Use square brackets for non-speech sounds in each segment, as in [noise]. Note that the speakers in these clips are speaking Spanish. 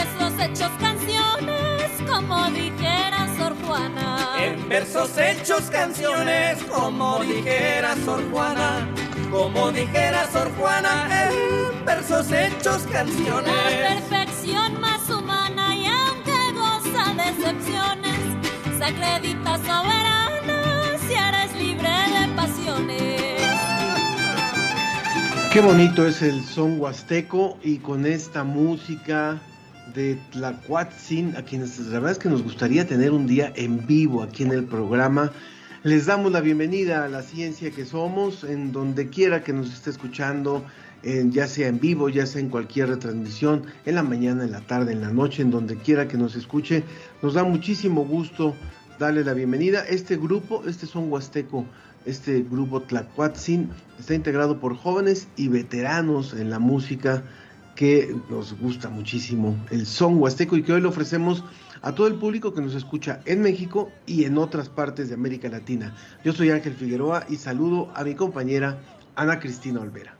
versos hechos canciones, como dijera Sor Juana. En versos hechos canciones, como dijera Sor Juana, como dijera Sor Juana, en versos hechos La canciones. perfección más humana y aunque goza de excepciones, se acredita soberana si eres libre de pasiones. Qué bonito es el son huasteco y con esta música de Tlacuatzin, a quienes la verdad es que nos gustaría tener un día en vivo aquí en el programa. Les damos la bienvenida a la ciencia que somos, en donde quiera que nos esté escuchando, ya sea en vivo, ya sea en cualquier retransmisión, en la mañana, en la tarde, en la noche, en donde quiera que nos escuche. Nos da muchísimo gusto darle la bienvenida. Este grupo, este son huasteco, este grupo Tlacuatzin, está integrado por jóvenes y veteranos en la música que nos gusta muchísimo, el son huasteco y que hoy le ofrecemos a todo el público que nos escucha en México y en otras partes de América Latina. Yo soy Ángel Figueroa y saludo a mi compañera Ana Cristina Olvera.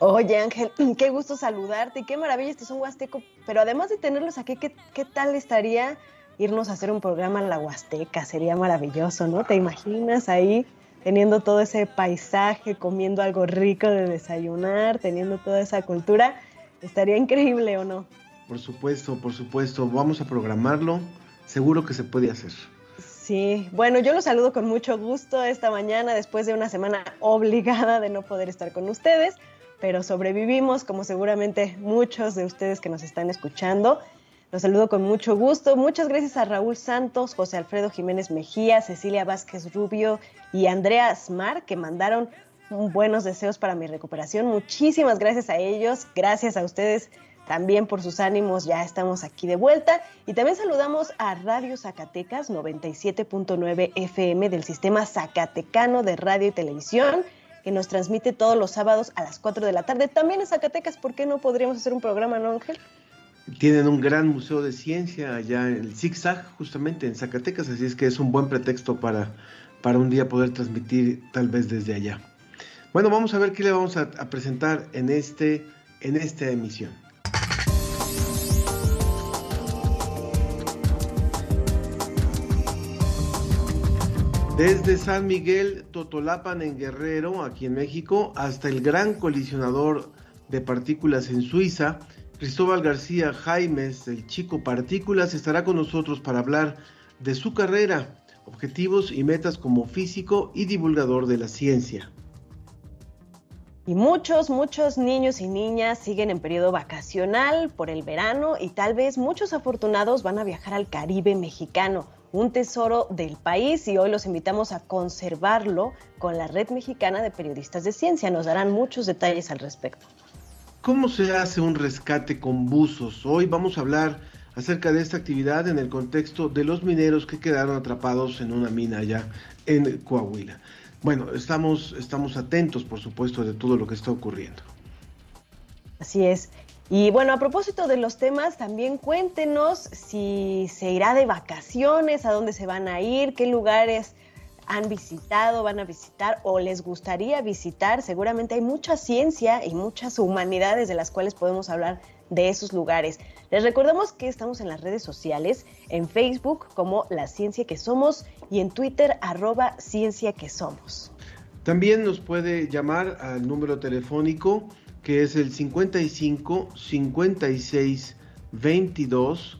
Oye Ángel, [clears throat] qué gusto saludarte y qué maravilla este son huasteco, pero además de tenerlos aquí, ¿qué, qué tal estaría irnos a hacer un programa en la Huasteca? Sería maravilloso, ¿no? ¿Te imaginas ahí teniendo todo ese paisaje, comiendo algo rico de desayunar, teniendo toda esa cultura? Estaría increíble, ¿o no? Por supuesto, por supuesto, vamos a programarlo, seguro que se puede hacer. Sí, bueno, yo los saludo con mucho gusto esta mañana después de una semana obligada de no poder estar con ustedes, pero sobrevivimos como seguramente muchos de ustedes que nos están escuchando. Los saludo con mucho gusto. Muchas gracias a Raúl Santos, José Alfredo Jiménez Mejía, Cecilia Vázquez Rubio y Andrea Smar que mandaron buenos deseos para mi recuperación. Muchísimas gracias a ellos, gracias a ustedes también por sus ánimos, ya estamos aquí de vuelta. Y también saludamos a Radio Zacatecas 97.9 FM del sistema Zacatecano de Radio y Televisión, que nos transmite todos los sábados a las 4 de la tarde. También en Zacatecas, ¿por qué no podríamos hacer un programa, no, Ángel? Tienen un gran museo de ciencia allá en el ZigZag, justamente en Zacatecas, así es que es un buen pretexto para, para un día poder transmitir tal vez desde allá. Bueno, vamos a ver qué le vamos a, presentar en, este, en esta emisión. Desde San Miguel Totolapan en Guerrero, aquí en México, hasta el gran colisionador de partículas en Suiza, Cristóbal García Jaimes, el chico partículas, estará con nosotros para hablar de su carrera, objetivos y metas como físico y divulgador de la ciencia. Y muchos, muchos niños y niñas siguen en periodo vacacional por el verano y tal vez muchos afortunados van a viajar al Caribe mexicano, un tesoro del país y hoy los invitamos a conservarlo con la Red Mexicana de Periodistas de Ciencia. Nos darán muchos detalles al respecto. ¿Cómo se hace un rescate con buzos? Hoy vamos a hablar acerca de esta actividad en el contexto de los mineros que quedaron atrapados en una mina allá en Coahuila. Bueno, estamos, estamos atentos, por supuesto, de todo lo que está ocurriendo. Así es. Y bueno, a propósito de los temas, también cuéntenos si se irá de vacaciones, a dónde se van a ir, qué lugares han visitado, van a visitar o les gustaría visitar. Seguramente hay mucha ciencia y muchas humanidades de las cuales podemos hablar de esos lugares. Les recordamos que estamos en las redes sociales, en Facebook como La Ciencia que Somos y en Twitter arroba Ciencia que Somos. También nos puede llamar al número telefónico que es el 55 56 22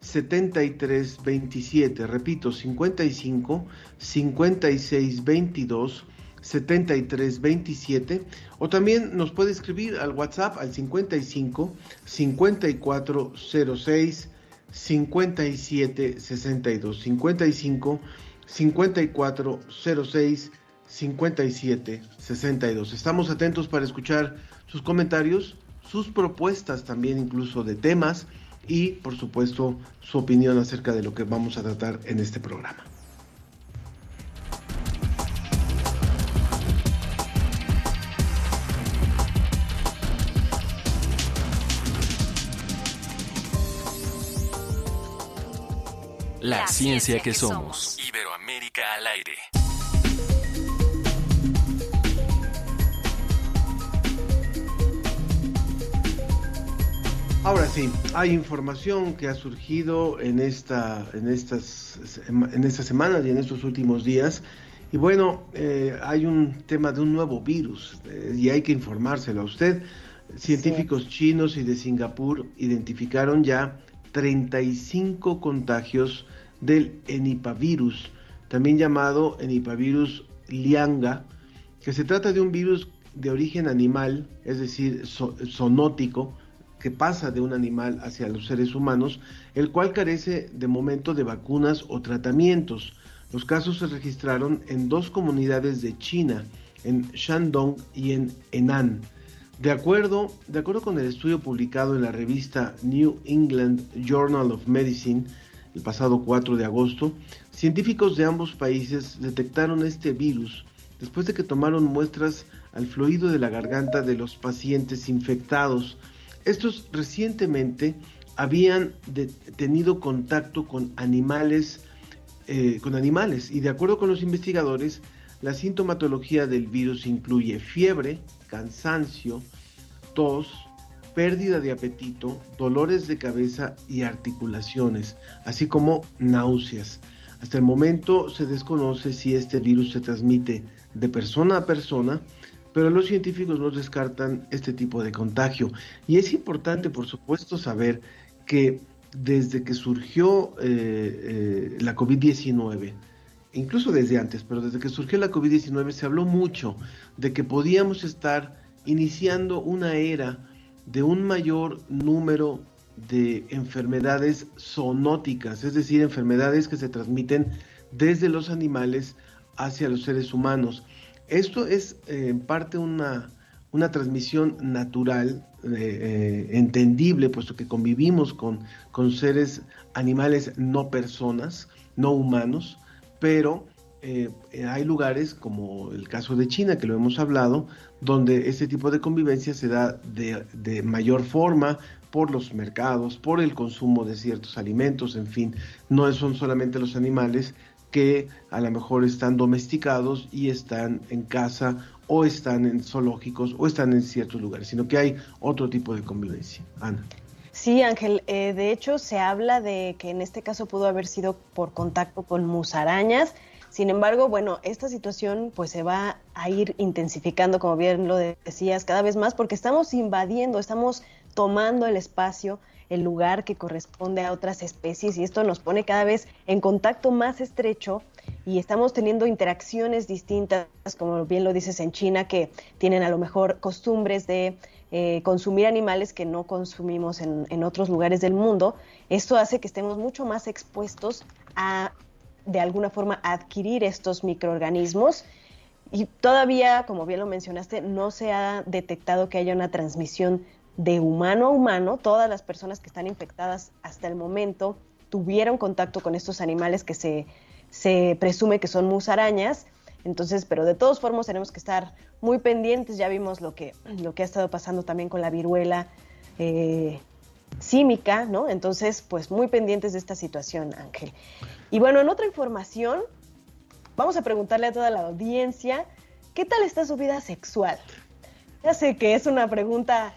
73 27. Repito, 55 56 22 73 27 o también nos puede escribir al WhatsApp al 55 54 06 57 62 55 54 06 57 62. Estamos atentos para escuchar sus comentarios, sus propuestas también incluso de temas y por supuesto su opinión acerca de lo que vamos a tratar en este programa. La, ciencia, que, somos. Iberoamérica al aire. Ahora sí, hay información que ha surgido en esta, en estas, en esta semana y en estos últimos días. Y bueno, eh, hay un tema de un nuevo virus eh, y hay que informárselo a usted. Científicos chinos y de Singapur identificaron ya 35 contagios del enipavirus, también llamado enipavirus lianga, que se trata de un virus de origen animal, es decir, zoonótico, que pasa de un animal hacia los seres humanos, el cual carece de momento de vacunas o tratamientos. Los casos se registraron en dos comunidades de China, en Shandong y en Henan. De acuerdo, de acuerdo con el estudio publicado en la revista New England Journal of Medicine el pasado 4 de agosto, científicos de ambos países detectaron este virus después de que tomaron muestras al fluido de la garganta de los pacientes infectados. Estos recientemente habían tenido contacto con animales, eh, con animales y de acuerdo con los investigadores, la sintomatología del virus incluye fiebre, cansancio, tos, pérdida de apetito, dolores de cabeza y articulaciones, así como náuseas. Hasta el momento se desconoce si este virus se transmite de persona a persona, pero los científicos no descartan este tipo de contagio. Y es importante, por supuesto, saber que desde que surgió eh, eh, la COVID-19, incluso desde antes, pero desde que surgió la COVID-19 se habló mucho de que podíamos estar iniciando una era de un mayor número de enfermedades zoonóticas, es decir, enfermedades que se transmiten desde los animales hacia los seres humanos. Esto es eh, en parte una, una transmisión natural, eh, eh, entendible, puesto que convivimos con, con seres animales no personas, no humanos, pero eh, hay lugares como el caso de China, que lo hemos hablado, donde este tipo de convivencia se da de, mayor forma por los mercados, por el consumo de ciertos alimentos, en fin, no son solamente los animales que a lo mejor están domesticados y están en casa o están en zoológicos o están en ciertos lugares, sino que hay otro tipo de convivencia. Ana. Sí, Ángel, eh, de hecho se habla de que en este caso pudo haber sido por contacto con musarañas, sin embargo, bueno, esta situación pues se va a ir intensificando, como bien lo decías, cada vez más porque estamos invadiendo, estamos tomando el espacio, el lugar que corresponde a otras especies y esto nos pone cada vez en contacto más estrecho y estamos teniendo interacciones distintas, como bien lo dices en China, que tienen a lo mejor costumbres de eh, consumir animales que no consumimos en, en otros lugares del mundo. Esto hace que estemos mucho más expuestos a de alguna forma adquirir estos microorganismos y todavía, como bien lo mencionaste, no se ha detectado que haya una transmisión de humano a humano. Todas las personas que están infectadas hasta el momento tuvieron contacto con estos animales que se, se presume que son musarañas. Entonces, pero de todos formas tenemos que estar muy pendientes. Ya vimos lo que, lo que ha estado pasando también con la viruela eh, símica, ¿no? Entonces, pues muy pendientes de esta situación, Ángel. Y bueno, en otra información, vamos a preguntarle a toda la audiencia, ¿qué tal está su vida sexual? Ya sé que es una pregunta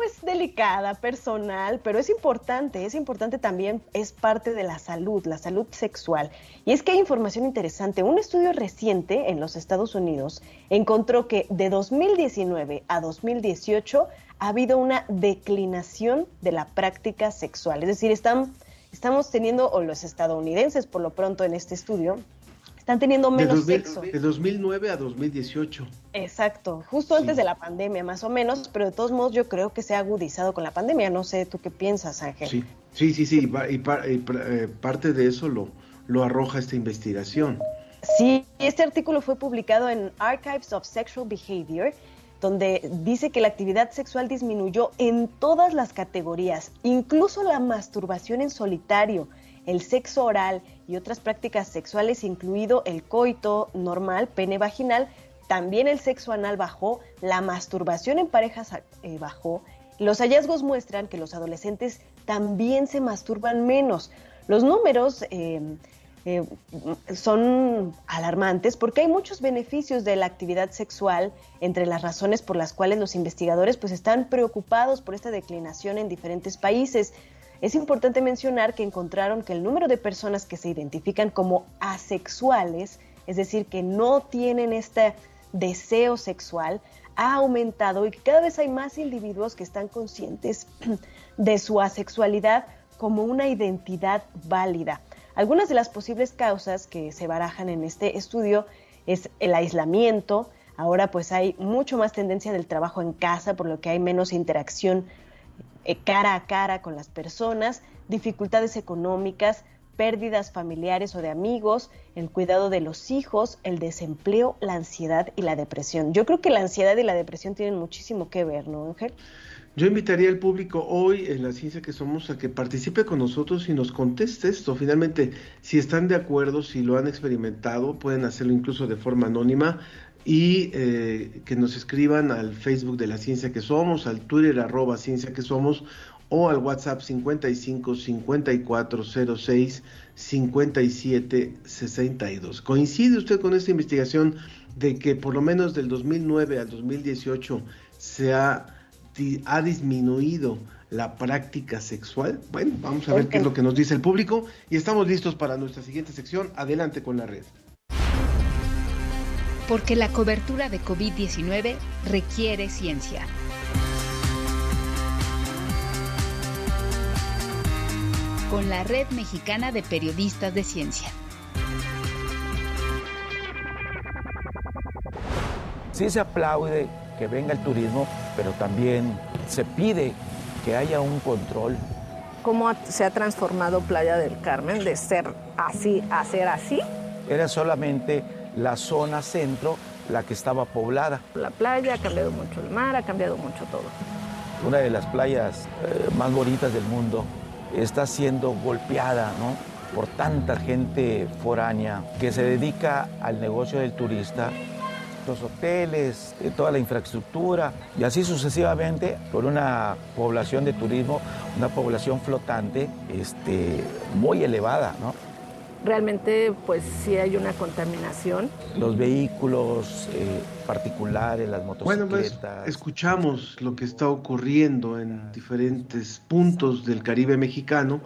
pues delicada, personal, pero es importante, es importante también, es parte de la salud, la salud sexual. Y es que hay información interesante. Un estudio reciente en los Estados Unidos encontró que de 2019 a 2018 ha habido una declinación de la práctica sexual. Es decir, están, estamos teniendo, o los estadounidenses por lo pronto en este estudio, están teniendo menos sexo. De 2009 a 2018. Exacto, justo antes de la pandemia más o menos, pero de todos modos yo creo que se ha agudizado con la pandemia. No sé, ¿tú qué piensas, Ángel? Sí, sí, sí, sí y, eh, parte de eso lo, lo arroja esta investigación. Sí, este artículo fue publicado en Archives of Sexual Behavior donde dice que la actividad sexual disminuyó en todas las categorías, incluso la masturbación en solitario, el sexo oral y otras prácticas sexuales, incluido el coito normal, pene vaginal, también el sexo anal bajó, la masturbación en parejas eh, bajó. Los hallazgos muestran que los adolescentes también se masturban menos. Los números eh, eh, son alarmantes porque hay muchos beneficios de la actividad sexual entre las razones por las cuales los investigadores pues están preocupados por esta declinación en diferentes países. Es importante mencionar que encontraron que el número de personas que se identifican como asexuales, es decir, que no tienen este deseo sexual, ha aumentado y que cada vez hay más individuos que están conscientes [clears throat] de su asexualidad como una identidad válida. Algunas de las posibles causas que se barajan en este estudio es el aislamiento. Ahora pues hay mucho más tendencia del trabajo en casa, por lo que hay menos interacción eh, cara a cara con las personas, dificultades económicas, pérdidas familiares o de amigos, el cuidado de los hijos, el desempleo, la ansiedad y la depresión. Yo creo que la ansiedad y la depresión tienen muchísimo que ver, ¿no, Ángel? Yo invitaría al público hoy en la ciencia que somos a que participe con nosotros y nos conteste esto. Finalmente, si están de acuerdo, si lo han experimentado, pueden hacerlo incluso de forma anónima y eh, que nos escriban al Facebook de la ciencia que somos, al Twitter arroba ciencia que somos o al WhatsApp 55 5406 57 62. ¿Coincide usted con esta investigación de que por lo menos del 2009 al 2018 se ha ha disminuido la práctica sexual? Bueno, vamos a ver qué es lo que nos dice el público y estamos listos para nuestra siguiente sección. Adelante con la red. Porque la cobertura de COVID-19 requiere ciencia. Con la Red Mexicana de Periodistas de Ciencia. Sí se aplaude que venga el turismo, pero también se pide que haya un control. ¿Cómo se ha transformado Playa del Carmen de ser así a ser así? Era solamente la zona centro la que estaba poblada. La playa ha cambiado mucho, el mar ha cambiado mucho todo. Una de las playas eh, más bonitas del mundo está siendo golpeada ¿no? por tanta gente foránea que se dedica al negocio del turista los hoteles, eh, toda la infraestructura y así sucesivamente por una población de turismo, una población flotante este, muy elevada, ¿no? Realmente, pues sí hay una contaminación. Los vehículos eh, particulares, las motocicletas. Bueno, pues escuchamos lo que está ocurriendo en diferentes puntos del Caribe mexicano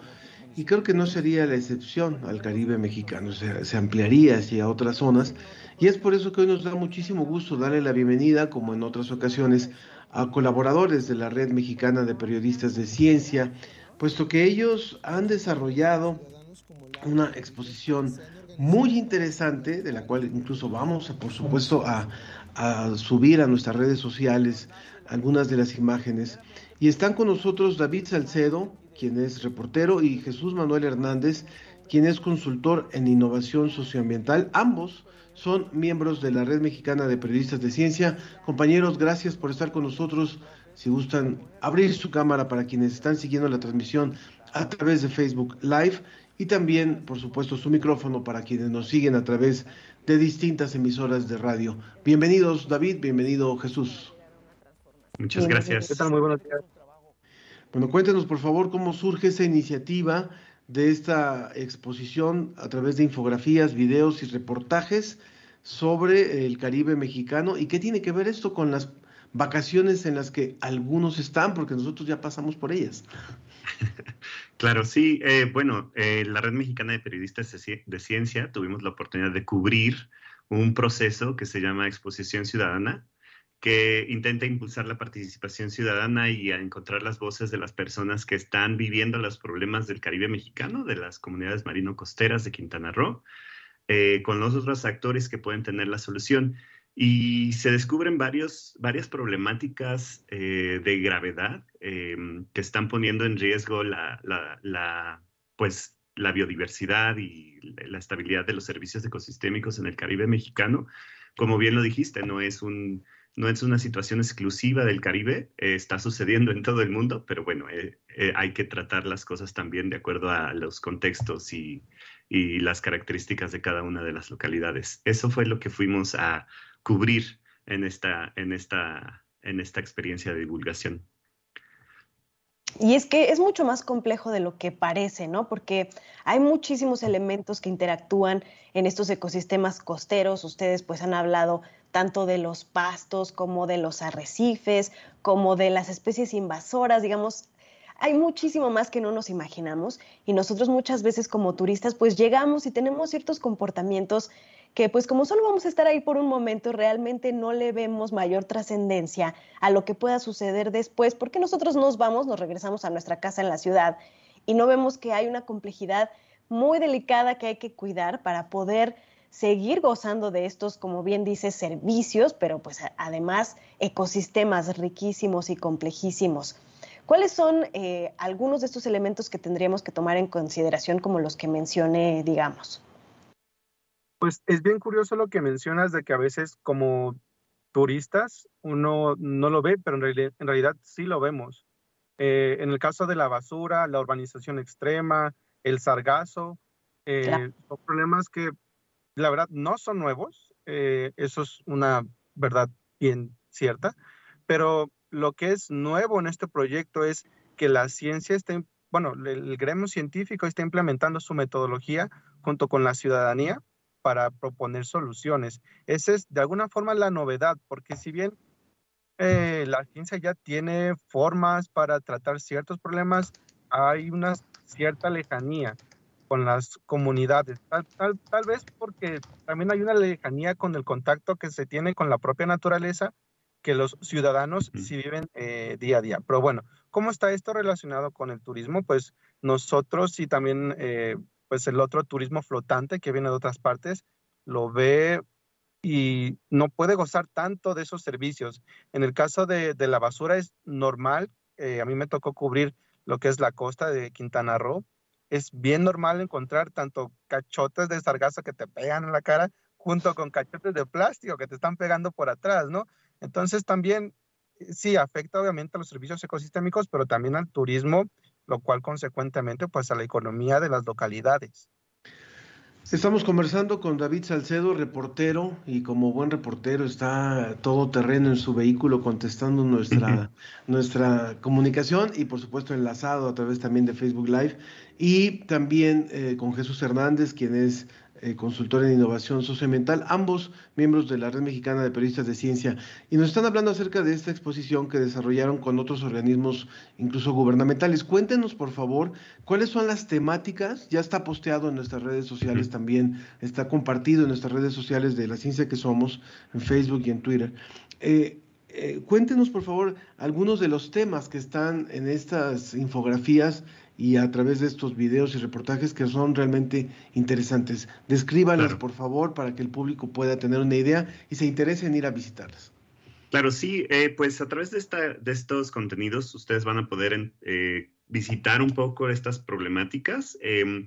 y creo que no sería la excepción al Caribe mexicano, se, se ampliaría hacia otras zonas y es por eso que hoy nos da muchísimo gusto darle la bienvenida, como en otras ocasiones, a colaboradores de la Red Mexicana de Periodistas de Ciencia, puesto que ellos han desarrollado una exposición muy interesante, de la cual incluso vamos, por supuesto, a, subir a nuestras redes sociales algunas de las imágenes. Y están con nosotros David Salcedo, quien es reportero, y Jesús Manuel Hernández, quien es consultor en innovación socioambiental. Ambos son miembros de la Red Mexicana de Periodistas de Ciencia. Compañeros, gracias por estar con nosotros. Si gustan abrir su cámara para quienes están siguiendo la transmisión a través de Facebook Live y también, por supuesto, su micrófono para quienes nos siguen a través de distintas emisoras de radio. Bienvenidos, David, bienvenido, Jesús. Muchas gracias. ¿Qué tal? Muy buenos días. Bueno, cuéntenos, por favor, cómo surge esa iniciativa de esta exposición a través de infografías, videos y reportajes sobre el Caribe mexicano y qué tiene que ver esto con las vacaciones en las que algunos están, porque nosotros ya pasamos por ellas. [laughs] Claro, sí. Eh, bueno, eh, la Red Mexicana de Periodistas de Ciencia tuvimos la oportunidad de cubrir un proceso que se llama Exposición Ciudadana, que intenta impulsar la participación ciudadana y a encontrar las voces de las personas que están viviendo los problemas del Caribe mexicano, de las comunidades marino-costeras de Quintana Roo, eh, con los otros actores que pueden tener la solución. Y se descubren varios, varias problemáticas eh, de gravedad eh, que están poniendo en riesgo la, la, pues, la biodiversidad y la estabilidad de los servicios ecosistémicos en el Caribe mexicano. Como bien lo dijiste, no es un no es una situación exclusiva del Caribe, eh, está sucediendo en todo el mundo, pero bueno, eh, eh, hay que tratar las cosas también de acuerdo a los contextos y, y, las características de cada una de las localidades. Eso fue lo que fuimos a cubrir en esta, en esta, en esta experiencia de divulgación. Y es que es mucho más complejo de lo que parece, ¿no? Porque hay muchísimos elementos que interactúan en estos ecosistemas costeros. Ustedes pues han hablado tanto de los pastos como de los arrecifes, como de las especies invasoras, digamos, hay muchísimo más que no nos imaginamos y nosotros muchas veces como turistas pues llegamos y tenemos ciertos comportamientos que pues como solo vamos a estar ahí por un momento, realmente no le vemos mayor trascendencia a lo que pueda suceder después, porque nosotros nos vamos, nos regresamos a nuestra casa en la ciudad y no vemos que hay una complejidad muy delicada que hay que cuidar para poder seguir gozando de estos, como bien dice, servicios, pero pues además ecosistemas riquísimos y complejísimos. ¿Cuáles son eh, algunos de estos elementos que tendríamos que tomar en consideración como los que mencioné, digamos? Pues es bien curioso lo que mencionas de que a veces como turistas uno no lo ve, pero en realidad, sí lo vemos. Eh, en el caso de la basura, la urbanización extrema, el sargazo, eh, son problemas que la verdad no son nuevos, eh, eso es una verdad bien cierta, pero lo que es nuevo en este proyecto es que la ciencia está, bueno, el gremio científico está implementando su metodología junto con la ciudadanía para proponer soluciones. Esa es de alguna forma la novedad, porque si bien eh, la ciencia ya tiene formas para tratar ciertos problemas, hay una cierta lejanía con las comunidades, tal, tal, tal vez porque también hay una lejanía con el contacto que se tiene con la propia naturaleza que los ciudadanos sí viven eh, día a día. Pero bueno, ¿cómo está esto relacionado con el turismo? Pues nosotros y también eh, pues el otro turismo flotante que viene de otras partes lo ve y no puede gozar tanto de esos servicios. En el caso de, la basura es normal, eh, a mí me tocó cubrir lo que es la costa de Quintana Roo es bien normal encontrar tanto cachotes de sargazo que te pegan en la cara junto con cachotes de plástico que te están pegando por atrás, ¿no? Entonces también eh, sí afecta obviamente a los servicios ecosistémicos, pero también al turismo, lo cual consecuentemente pues a la economía de las localidades. Estamos conversando con David Salcedo, reportero, y como buen reportero está todo terreno en su vehículo contestando nuestra, nuestra comunicación y por supuesto enlazado a través también de Facebook Live y también eh, con Jesús Hernández, quien es eh, consultor en innovación socioambiental, ambos miembros de la Red Mexicana de Periodistas de Ciencia, y nos están hablando acerca de esta exposición que desarrollaron con otros organismos, incluso gubernamentales. Cuéntenos, por favor, cuáles son las temáticas, ya está posteado en nuestras redes sociales también, está compartido en nuestras redes sociales de la ciencia que somos, en Facebook y en Twitter. Eh, cuéntenos, por favor, algunos de los temas que están en estas infografías y a través de estos videos y reportajes que son realmente interesantes. Descríbalas, por favor, para que el público pueda tener una idea y se interese en ir a visitarlas. Claro, sí, eh, pues a través de, esta, de estos contenidos ustedes van a poder eh, visitar un poco estas problemáticas. Em,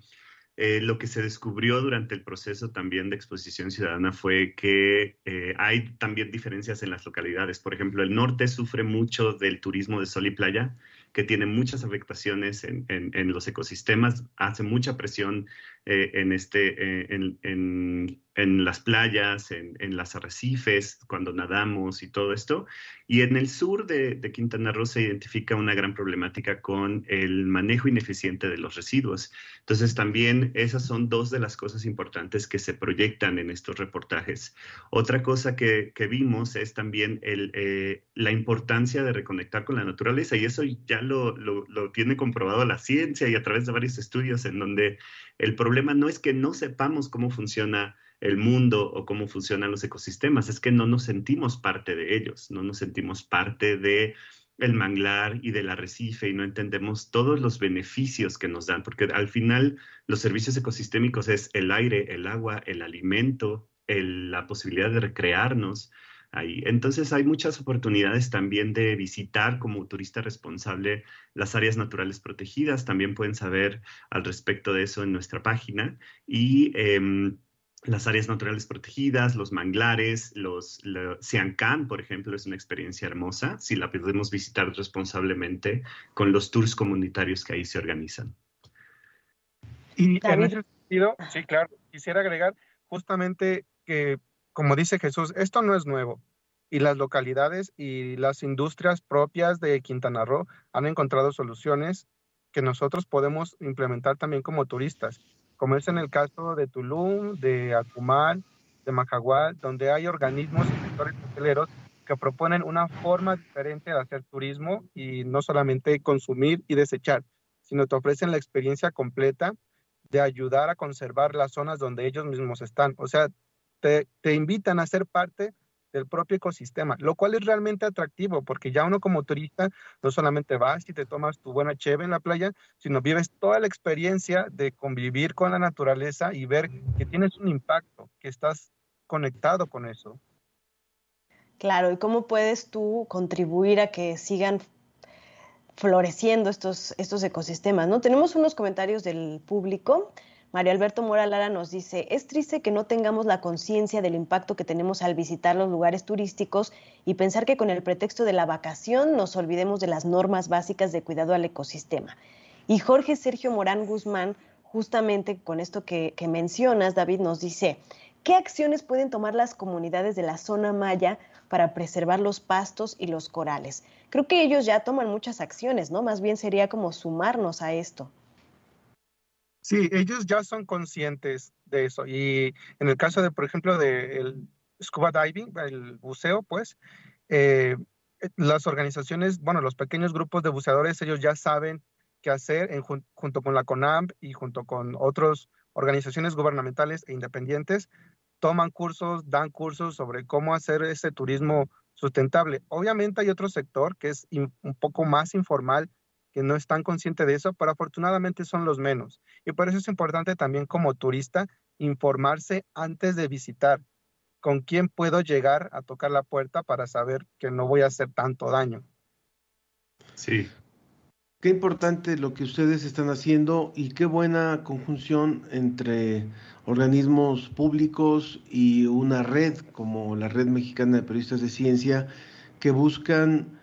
eh, lo que se descubrió durante el proceso también de exposición ciudadana fue que hay también diferencias en las localidades. Por ejemplo, el norte sufre mucho del turismo de sol y playa, que tiene muchas afectaciones en, en, los ecosistemas, hace mucha presión eh, en, este, eh, en, en, las playas, en, las arrecifes, cuando nadamos y todo esto. Y en el sur de, de, Quintana Roo se identifica una gran problemática con el manejo ineficiente de los residuos. Entonces también esas son dos de las cosas importantes que se proyectan en estos reportajes. Otra cosa que, que vimos es también el, eh, la importancia de reconectar con la naturaleza y eso ya lo, lo, tiene comprobado la ciencia y a través de varios estudios en donde el problema no es que no sepamos cómo funciona el mundo o cómo funcionan los ecosistemas, es que no nos sentimos parte de ellos, no nos sentimos parte de el manglar y del arrecife y no entendemos todos los beneficios que nos dan, porque al final los servicios ecosistémicos es el aire, el agua, el alimento, la posibilidad de recrearnos, ahí. Entonces hay muchas oportunidades también de visitar como turista responsable las áreas naturales protegidas. También pueden saber al respecto de eso en nuestra página. Y em, las áreas naturales protegidas, los manglares, los, Siancán, por ejemplo, es una experiencia hermosa si la podemos visitar responsablemente con los tours comunitarios que ahí se organizan. Y en ese sentido, sí, claro, quisiera agregar justamente que, como dice Jesús, esto no es nuevo y las localidades y las industrias propias de Quintana Roo han encontrado soluciones que nosotros podemos implementar también como turistas como es en el caso de Tulum, de Acumal, de Majagual, donde hay organismos y sectores hoteleros que proponen una forma diferente de hacer turismo y no solamente consumir y desechar, sino te ofrecen la experiencia completa de ayudar a conservar las zonas donde ellos mismos están. O sea, te, te invitan a ser parte del propio ecosistema, lo cual es realmente atractivo porque ya uno como turista no solamente vas y te tomas tu buena cheve en la playa, sino vives toda la experiencia de convivir con la naturaleza y ver que tienes un impacto, que estás conectado con eso. Claro, ¿y cómo puedes tú contribuir a que sigan floreciendo estos, estos ecosistemas? ¿no? Tenemos unos comentarios del público. Mario Alberto Mora Lara nos dice, es triste que no tengamos la conciencia del impacto que tenemos al visitar los lugares turísticos y pensar que con el pretexto de la vacación nos olvidemos de las normas básicas de cuidado al ecosistema. Y Jorge Sergio Morán Guzmán, justamente con esto que, que mencionas, David, nos dice, ¿qué acciones pueden tomar las comunidades de la zona maya para preservar los pastos y los corales? Creo que ellos ya toman muchas acciones, ¿no? Más bien sería como sumarnos a esto. Sí, ellos ya son conscientes de eso. Y en el caso de, por ejemplo, del scuba diving, el buceo, pues, eh, las organizaciones, bueno, los pequeños grupos de buceadores, ellos ya saben qué hacer en, junto con la CONAMP y junto con otras organizaciones gubernamentales e independientes, toman cursos, dan cursos sobre cómo hacer ese turismo sustentable. Obviamente hay otro sector que es un poco más informal, que no están conscientes de eso, pero afortunadamente son los menos. Y por eso es importante también como turista informarse antes de visitar con quién puedo llegar a tocar la puerta para saber que no voy a hacer tanto daño. Sí. Qué importante lo que ustedes están haciendo y qué buena conjunción entre organismos públicos y una red como la Red Mexicana de Periodistas de Ciencia que buscan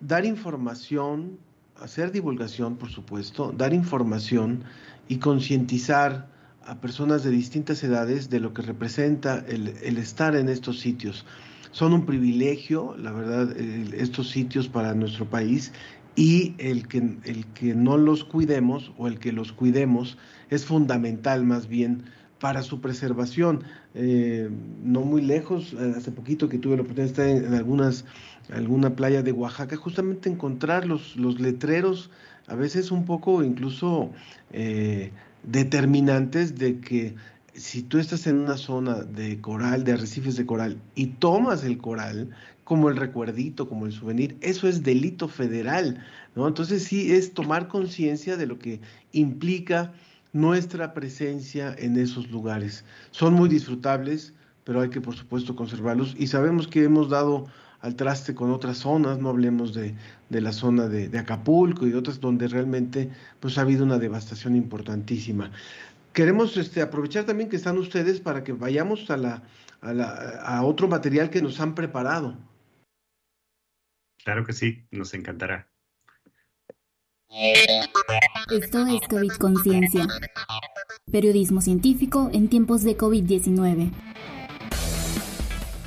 dar información hacer divulgación, por supuesto, dar información y concientizar a personas de distintas edades de lo que representa el, estar en estos sitios. Son un privilegio, la verdad, estos sitios para nuestro país y el que, el que no los cuidemos o el que los cuidemos es fundamental más bien para su preservación. Eh, no muy lejos, eh, hace poquito que tuve la oportunidad de estar en, algunas, alguna playa de Oaxaca, justamente encontrar los, los letreros, a veces un poco incluso eh, determinantes de que si tú estás en una zona de coral, de arrecifes de coral, y tomas el coral como el recuerdito, como el souvenir, eso es delito federal, ¿no? Entonces sí es tomar conciencia de lo que implica nuestra presencia en esos lugares. Son muy disfrutables, pero hay que por supuesto conservarlos y sabemos que hemos dado al traste con otras zonas, no hablemos de, la zona de, Acapulco y otras donde realmente pues ha habido una devastación importantísima. Queremos este, aprovechar también que están ustedes para que vayamos a, la, a otro material que nos han preparado. Claro que sí, nos encantará. Esto es COVID Conciencia. Periodismo científico en tiempos de COVID-19.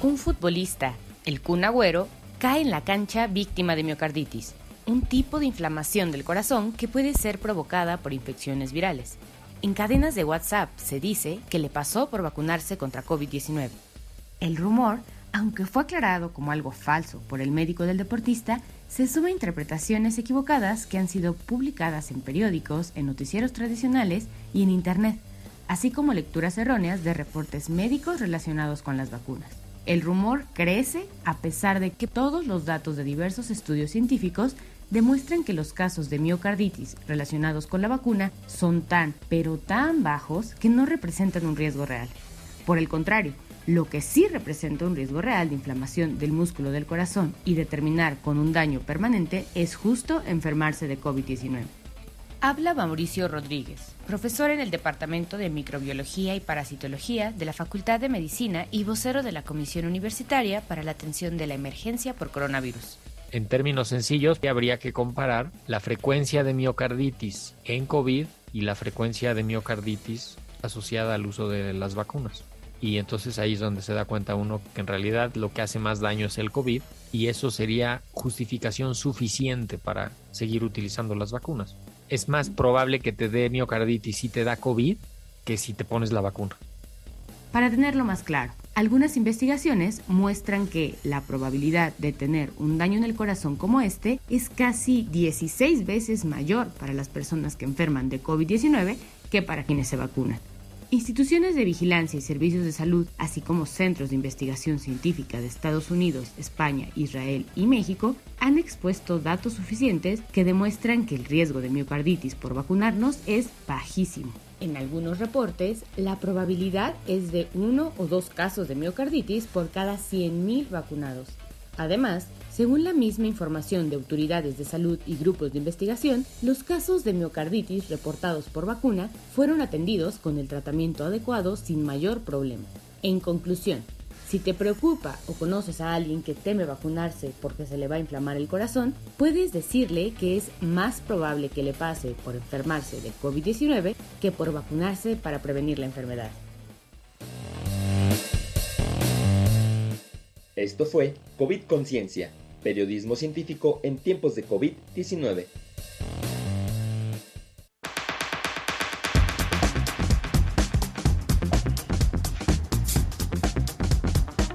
Un futbolista, el Kun Agüero, cae en la cancha víctima de miocarditis, un tipo de inflamación del corazón que puede ser provocada por infecciones virales. En cadenas de WhatsApp se dice que le pasó por vacunarse contra COVID-19. El rumor, aunque fue aclarado como algo falso por el médico del deportista, se sube interpretaciones equivocadas que han sido publicadas en periódicos, en noticieros tradicionales y en Internet, así como lecturas erróneas de reportes médicos relacionados con las vacunas. El rumor crece a pesar de que todos los datos de diversos estudios científicos demuestran que los casos de miocarditis relacionados con la vacuna son tan, pero tan bajos que no representan un riesgo real. Por el contrario, lo que sí representa un riesgo real de inflamación del músculo del corazón y de terminar con un daño permanente es justo enfermarse de COVID-19. Habla Mauricio Rodríguez, profesor en el Departamento de Microbiología y Parasitología de la Facultad de Medicina y vocero de la Comisión Universitaria para la Atención de la Emergencia por Coronavirus. En términos sencillos, habría que comparar la frecuencia de miocarditis en COVID y la frecuencia de miocarditis asociada al uso de las vacunas. Y entonces ahí es donde se da cuenta uno que en realidad lo que hace más daño es el COVID y eso sería justificación suficiente para seguir utilizando las vacunas es más probable que te dé miocarditis si te da COVID que si te pones la vacuna. Para tenerlo más claro, algunas investigaciones muestran que la probabilidad de tener un daño en el corazón como este es casi 16 veces mayor para las personas que enferman de COVID-19 que para quienes se vacunan. Instituciones de vigilancia y servicios de salud, así como centros de investigación científica de Estados Unidos, España, Israel y México, han expuesto datos suficientes que demuestran que el riesgo de miocarditis por vacunarnos es bajísimo. En algunos reportes, la probabilidad es de uno o dos casos de miocarditis por cada 100.000 vacunados. Además, según la misma información de autoridades de salud y grupos de investigación, los casos de miocarditis reportados por vacuna fueron atendidos con el tratamiento adecuado sin mayor problema. En conclusión, si te preocupa o conoces a alguien que teme vacunarse porque se le va a inflamar el corazón, puedes decirle que es más probable que le pase por enfermarse de COVID-19 que por vacunarse para prevenir la enfermedad. Esto fue COVID Conciencia Periodismo científico en tiempos de COVID-19.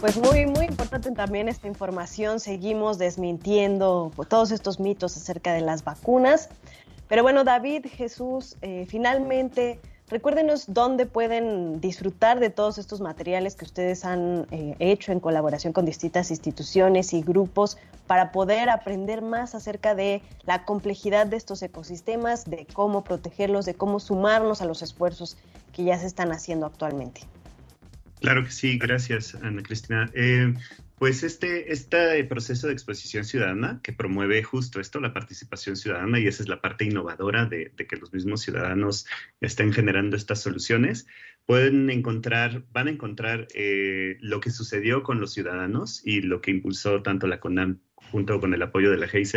Pues muy, muy importante también esta información. Seguimos desmintiendo todos estos mitos acerca de las vacunas. Pero bueno, David, Jesús, eh, finalmente Recuérdenos dónde pueden disfrutar de todos estos materiales que ustedes han eh, hecho en colaboración con distintas instituciones y grupos para poder aprender más acerca de la complejidad de estos ecosistemas, de cómo protegerlos, de cómo sumarnos a los esfuerzos que ya se están haciendo actualmente. Claro que sí, gracias Ana Cristina. Eh, pues este, este proceso de exposición ciudadana que promueve justo esto, la participación ciudadana, y esa es la parte innovadora de, que los mismos ciudadanos estén generando estas soluciones, pueden encontrar, van a encontrar eh, lo que sucedió con los ciudadanos y lo que impulsó tanto la CONAM junto con el apoyo de la GIZ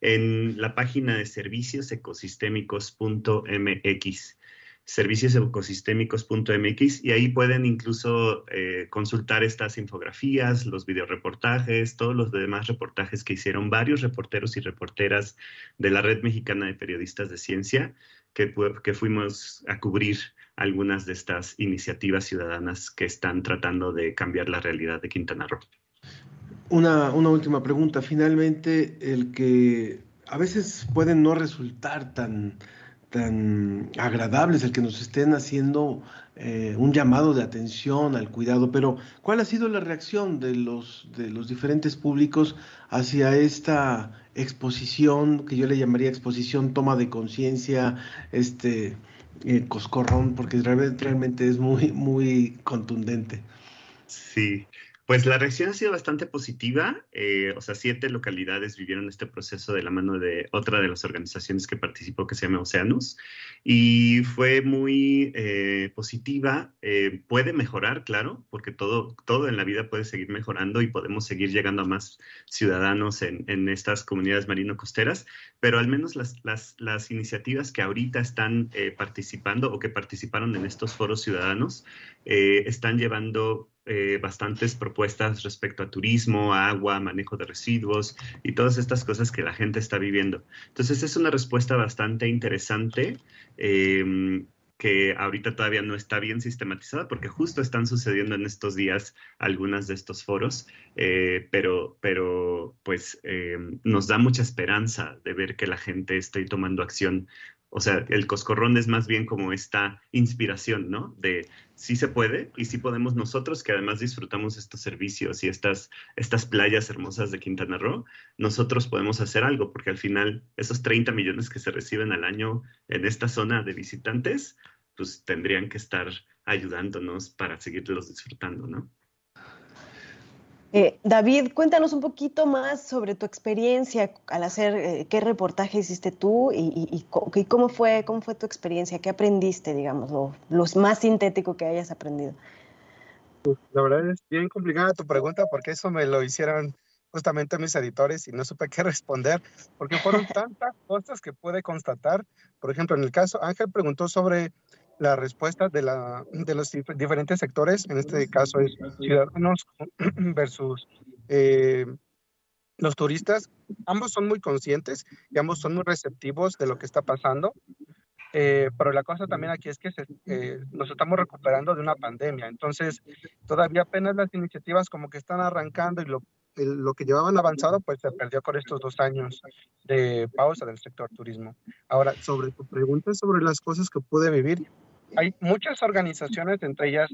en la página de serviciosecosistémicos.mx serviciosecosistémicos.mx y ahí pueden incluso eh, consultar estas infografías, los videoreportajes, todos los demás reportajes que hicieron varios reporteros y reporteras de la Red Mexicana de Periodistas de Ciencia, que, que fuimos a cubrir algunas de estas iniciativas ciudadanas que están tratando de cambiar la realidad de Quintana Roo. Una, una última pregunta. Finalmente, el que a veces pueden no resultar tan tan agradables, el que nos estén haciendo eh, un llamado de atención al cuidado, pero ¿cuál ha sido la reacción de los, de los diferentes públicos hacia esta exposición, que yo le llamaría exposición toma de conciencia, este eh, coscorrón, porque realmente, es muy, muy contundente? Sí, pues la reacción ha sido bastante positiva. Eh, o sea, siete localidades vivieron este proceso de la mano de otra de las organizaciones que participó, que se llama Oceanus, y fue muy eh, positiva. Eh, puede mejorar, claro, porque todo, todo en la vida puede seguir mejorando y podemos seguir llegando a más ciudadanos en, en estas comunidades marino-costeras, pero al menos las, las, las iniciativas que ahorita están participando o que participaron en estos foros ciudadanos están llevando eh, bastantes propuestas respecto a turismo, agua, manejo de residuos y todas estas cosas que la gente está viviendo. Entonces es una respuesta bastante interesante. Em, que ahorita todavía no está bien sistematizada porque justo están sucediendo en estos días algunas de estos foros, eh, pero, pero pues em, nos da mucha esperanza de ver que la gente esté tomando acción o sea, el coscorrón es más bien como esta inspiración, ¿no? De sí se puede y sí podemos nosotros, que además disfrutamos estos servicios y estas, estas playas hermosas de Quintana Roo, nosotros podemos hacer algo, porque al final esos 30 millones que se reciben al año en esta zona de visitantes, pues tendrían que estar ayudándonos para seguirlos disfrutando, ¿no? Eh, David, cuéntanos un poquito más sobre tu experiencia al hacer, eh, qué reportaje hiciste tú y, cómo, fue, cómo fue tu experiencia, qué aprendiste, digamos, lo, más sintético que hayas aprendido. La verdad es bien complicada tu pregunta porque eso me lo hicieron justamente mis editores y no supe qué [laughs] responder porque fueron tantas cosas que pude constatar. Por ejemplo, en el caso, Ángel preguntó sobre la respuesta de, la, de los diferentes sectores, en este caso es ciudadanos [clears throat] versus eh, los turistas, ambos son muy conscientes y ambos son muy receptivos de lo que está pasando, eh, pero la cosa también aquí es que eh, nos estamos recuperando de una pandemia, entonces todavía apenas las iniciativas como que están arrancando y lo, lo que llevaban avanzado pues se perdió con estos dos años de pausa del sector turismo. Ahora, sobre tu pregunta sobre las cosas que pude vivir, hay muchas organizaciones, entre ellas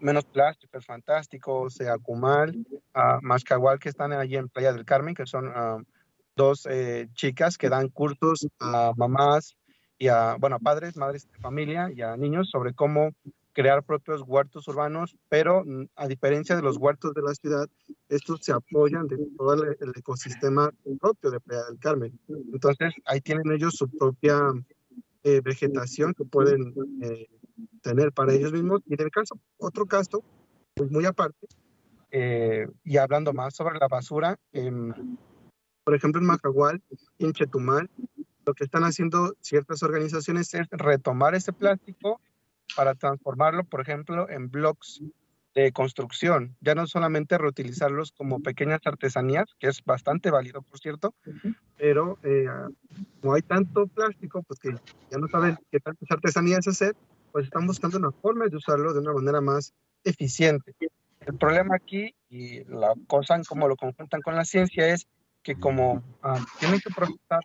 Menos Plástico, Fantástico, Seacumal, uh, Mascahual, que están allí en Playa del Carmen, que son dos eh, chicas que dan cursos a mamás y a, bueno, a padres, madres de familia y a niños sobre cómo crear propios huertos urbanos, pero mm, a diferencia de los huertos de la ciudad, estos se apoyan de todo el, el ecosistema propio de Playa del Carmen. Entonces, ahí tienen ellos su propia eh, vegetación que pueden eh, tener para ellos mismos. Y en el caso, otro caso, pues muy aparte, eh, y hablando más sobre la basura, em, por ejemplo, en Macahual, en Chetumal, lo que están haciendo ciertas organizaciones es retomar ese plástico para transformarlo, por ejemplo, en blocks de construcción, ya no solamente reutilizarlos como pequeñas artesanías, que es bastante válido, por cierto, pero eh, como hay tanto plástico, pues que ya no saben qué tantas artesanías hacer, pues están buscando una forma de usarlo de una manera más eficiente. El problema aquí y la cosa en cómo lo conjuntan con la ciencia es que como ah, tienen que procesar,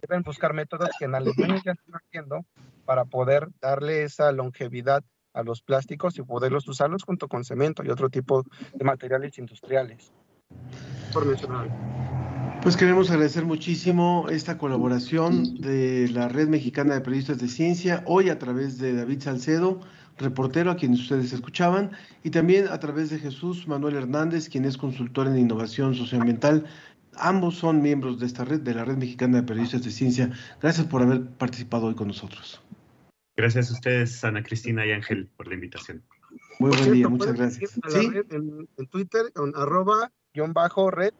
deben buscar métodos que en Alemania ya están haciendo para poder darle esa longevidad a los plásticos y poderlos usarlos junto con cemento y otro tipo de materiales industriales. Por mencionar. Pues queremos agradecer muchísimo esta colaboración de la Red Mexicana de Periodistas de Ciencia, hoy a través de David Salcedo, reportero a quienes ustedes escuchaban, y también a través de Jesús Manuel Hernández, quien es consultor en innovación socioambiental. Ambos son miembros de esta red, de la Red Mexicana de Periodistas de Ciencia. Gracias por haber participado hoy con nosotros. Gracias a ustedes, Ana Cristina y Ángel, por la invitación. Muy buen día, muchas gracias. ¿Sí? en, Twitter, en arroba guion bajo red,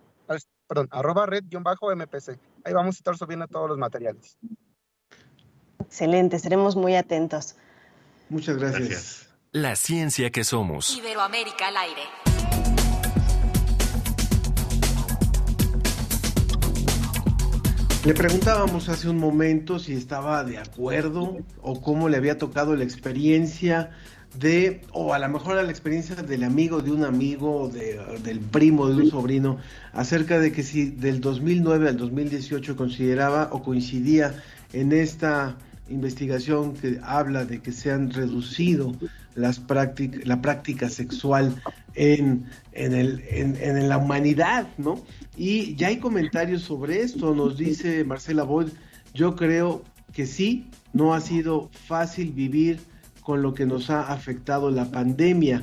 perdón, arroba red guion bajo MPC. Ahí vamos a estar subiendo todos los materiales. Excelente, seremos muy atentos. Muchas gracias. La ciencia que somos. Iberoamérica al aire. Le preguntábamos hace un momento si estaba de acuerdo o cómo le había tocado la experiencia de, o a lo mejor a la experiencia del amigo de un amigo, de, del primo de un sobrino, acerca de que si del 2009 al 2018 consideraba o coincidía en esta investigación que habla de que se han reducido las la práctica sexual en, en, el, en, en, la humanidad, ¿no? Y ya hay comentarios sobre esto, nos dice Marcela Boyd, yo creo que sí, no ha sido fácil vivir con lo que nos ha afectado la pandemia.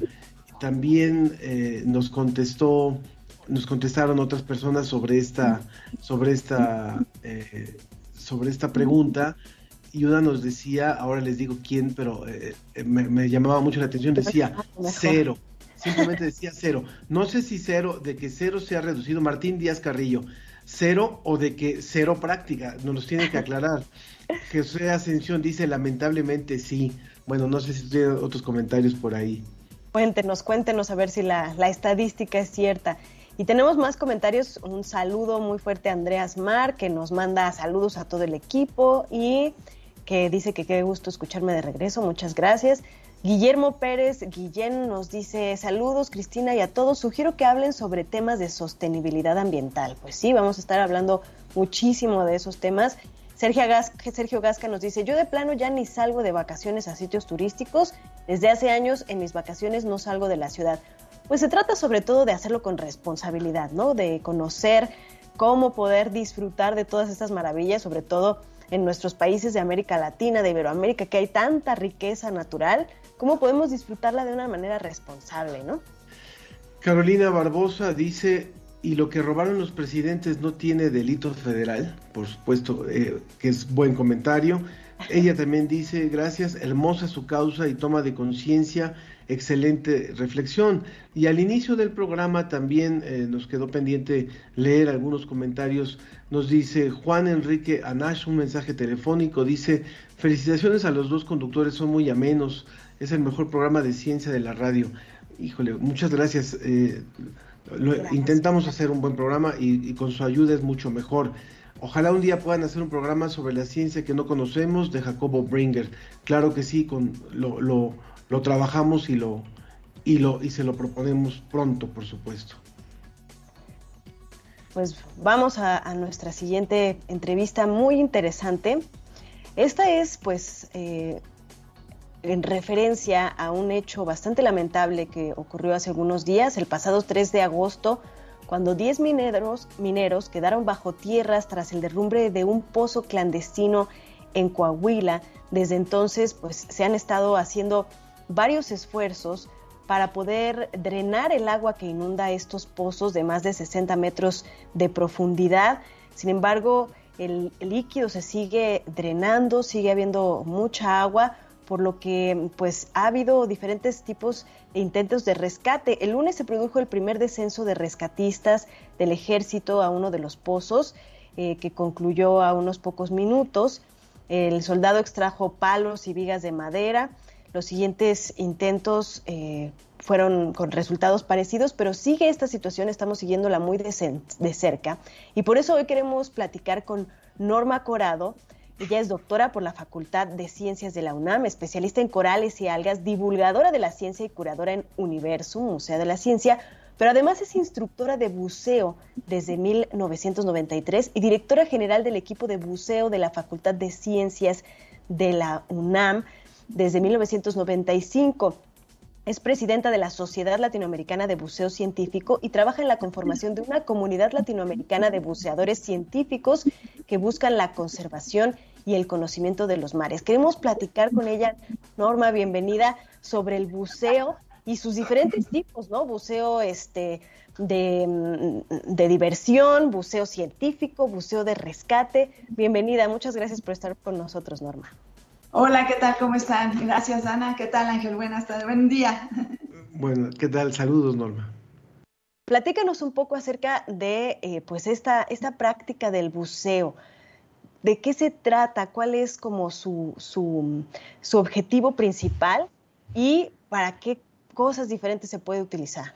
También eh, nos contestó, nos contestaron otras personas sobre esta, sobre esta, eh, sobre esta pregunta y una nos decía, ahora les digo quién, pero eh, me, llamaba mucho la atención, decía cero, simplemente decía cero. No sé si cero, de que cero se ha reducido, Martín Díaz Carrillo, cero o de que cero práctica, nos los tiene que aclarar. [laughs] José Ascensión dice, lamentablemente sí. Bueno, no sé si tienen otros comentarios por ahí. Cuéntenos, cuéntenos a ver si la, la estadística es cierta. Y tenemos más comentarios. Un saludo muy fuerte a Andreas Mar, que nos manda saludos a todo el equipo. Y que dice que qué gusto escucharme de regreso, muchas gracias. Guillermo Pérez Guillén nos dice saludos Cristina y a todos. Sugiero que hablen sobre temas de sostenibilidad ambiental. Pues sí, vamos a estar hablando muchísimo de esos temas. Sergio Gasca, nos dice, yo de plano ya ni salgo de vacaciones a sitios turísticos. Desde hace años en mis vacaciones no salgo de la ciudad. Pues se trata sobre todo de hacerlo con responsabilidad, ¿no? De conocer cómo poder disfrutar de todas estas maravillas, sobre todo en nuestros países de América Latina, de Iberoamérica, que hay tanta riqueza natural, ¿cómo podemos disfrutarla de una manera responsable, no? Carolina Barbosa dice, y lo que robaron los presidentes no tiene delito federal, por supuesto, eh, que es buen comentario. Ella también dice, gracias, hermosa su causa y toma de conciencia, excelente reflexión. Y al inicio del programa también eh, nos quedó pendiente leer algunos comentarios. Nos dice Juan Enrique Anash, un mensaje telefónico, dice, felicitaciones a los dos conductores, son muy amenos, es el mejor programa de ciencia de la radio. Híjole, muchas gracias. Eh, intentamos hacer un buen programa y con su ayuda es mucho mejor. Ojalá un día puedan hacer un programa sobre la ciencia que no conocemos de Jacobo Bringer. Claro que sí, con, lo, lo, trabajamos y, lo, y, lo, y se lo proponemos pronto, por supuesto. Pues vamos a, nuestra siguiente entrevista muy interesante. Esta es pues eh, en referencia a un hecho bastante lamentable que ocurrió hace algunos días, el pasado 3 de agosto cuando 10 mineros, mineros quedaron bajo tierras tras el derrumbe de un pozo clandestino en Coahuila. Desde entonces, pues se han estado haciendo varios esfuerzos para poder drenar el agua que inunda estos pozos de más de 60 metros de profundidad. Sin embargo, el, líquido se sigue drenando, sigue habiendo mucha agua, por lo que pues ha habido diferentes tipos de intentos de rescate. El lunes se produjo el primer descenso de rescatistas del ejército a uno de los pozos, eh, que concluyó a unos pocos minutos. El soldado extrajo palos y vigas de madera. Los siguientes intentos eh, fueron con resultados parecidos, pero sigue esta situación, estamos siguiéndola muy de, de cerca. Y por eso hoy queremos platicar con Norma Corado, ella es doctora por la Facultad de Ciencias de la UNAM, especialista en corales y algas, divulgadora de la ciencia y curadora en Universum, Museo de la Ciencia, pero además es instructora de buceo desde 1993 y directora general del equipo de buceo de la Facultad de Ciencias de la UNAM desde 1995. Es presidenta de la Sociedad Latinoamericana de Buceo Científico y trabaja en la conformación de una comunidad latinoamericana de buceadores científicos que buscan la conservación y el conocimiento de los mares. Queremos platicar con ella, Norma, bienvenida, sobre el buceo y sus diferentes tipos, ¿no? Buceo este, de, de diversión, buceo científico, buceo de rescate. Bienvenida, muchas gracias por estar con nosotros, Norma. Hola, ¿qué tal? ¿Cómo están? Gracias, Ana. ¿Qué tal, Ángel? Buenas tardes. Buen día. Bueno, ¿qué tal? Saludos, Norma. Platícanos un poco acerca de eh, pues esta, esta práctica del buceo. ¿De qué se trata? ¿Cuál es como su, su, su objetivo principal? ¿Y para qué cosas diferentes se puede utilizar?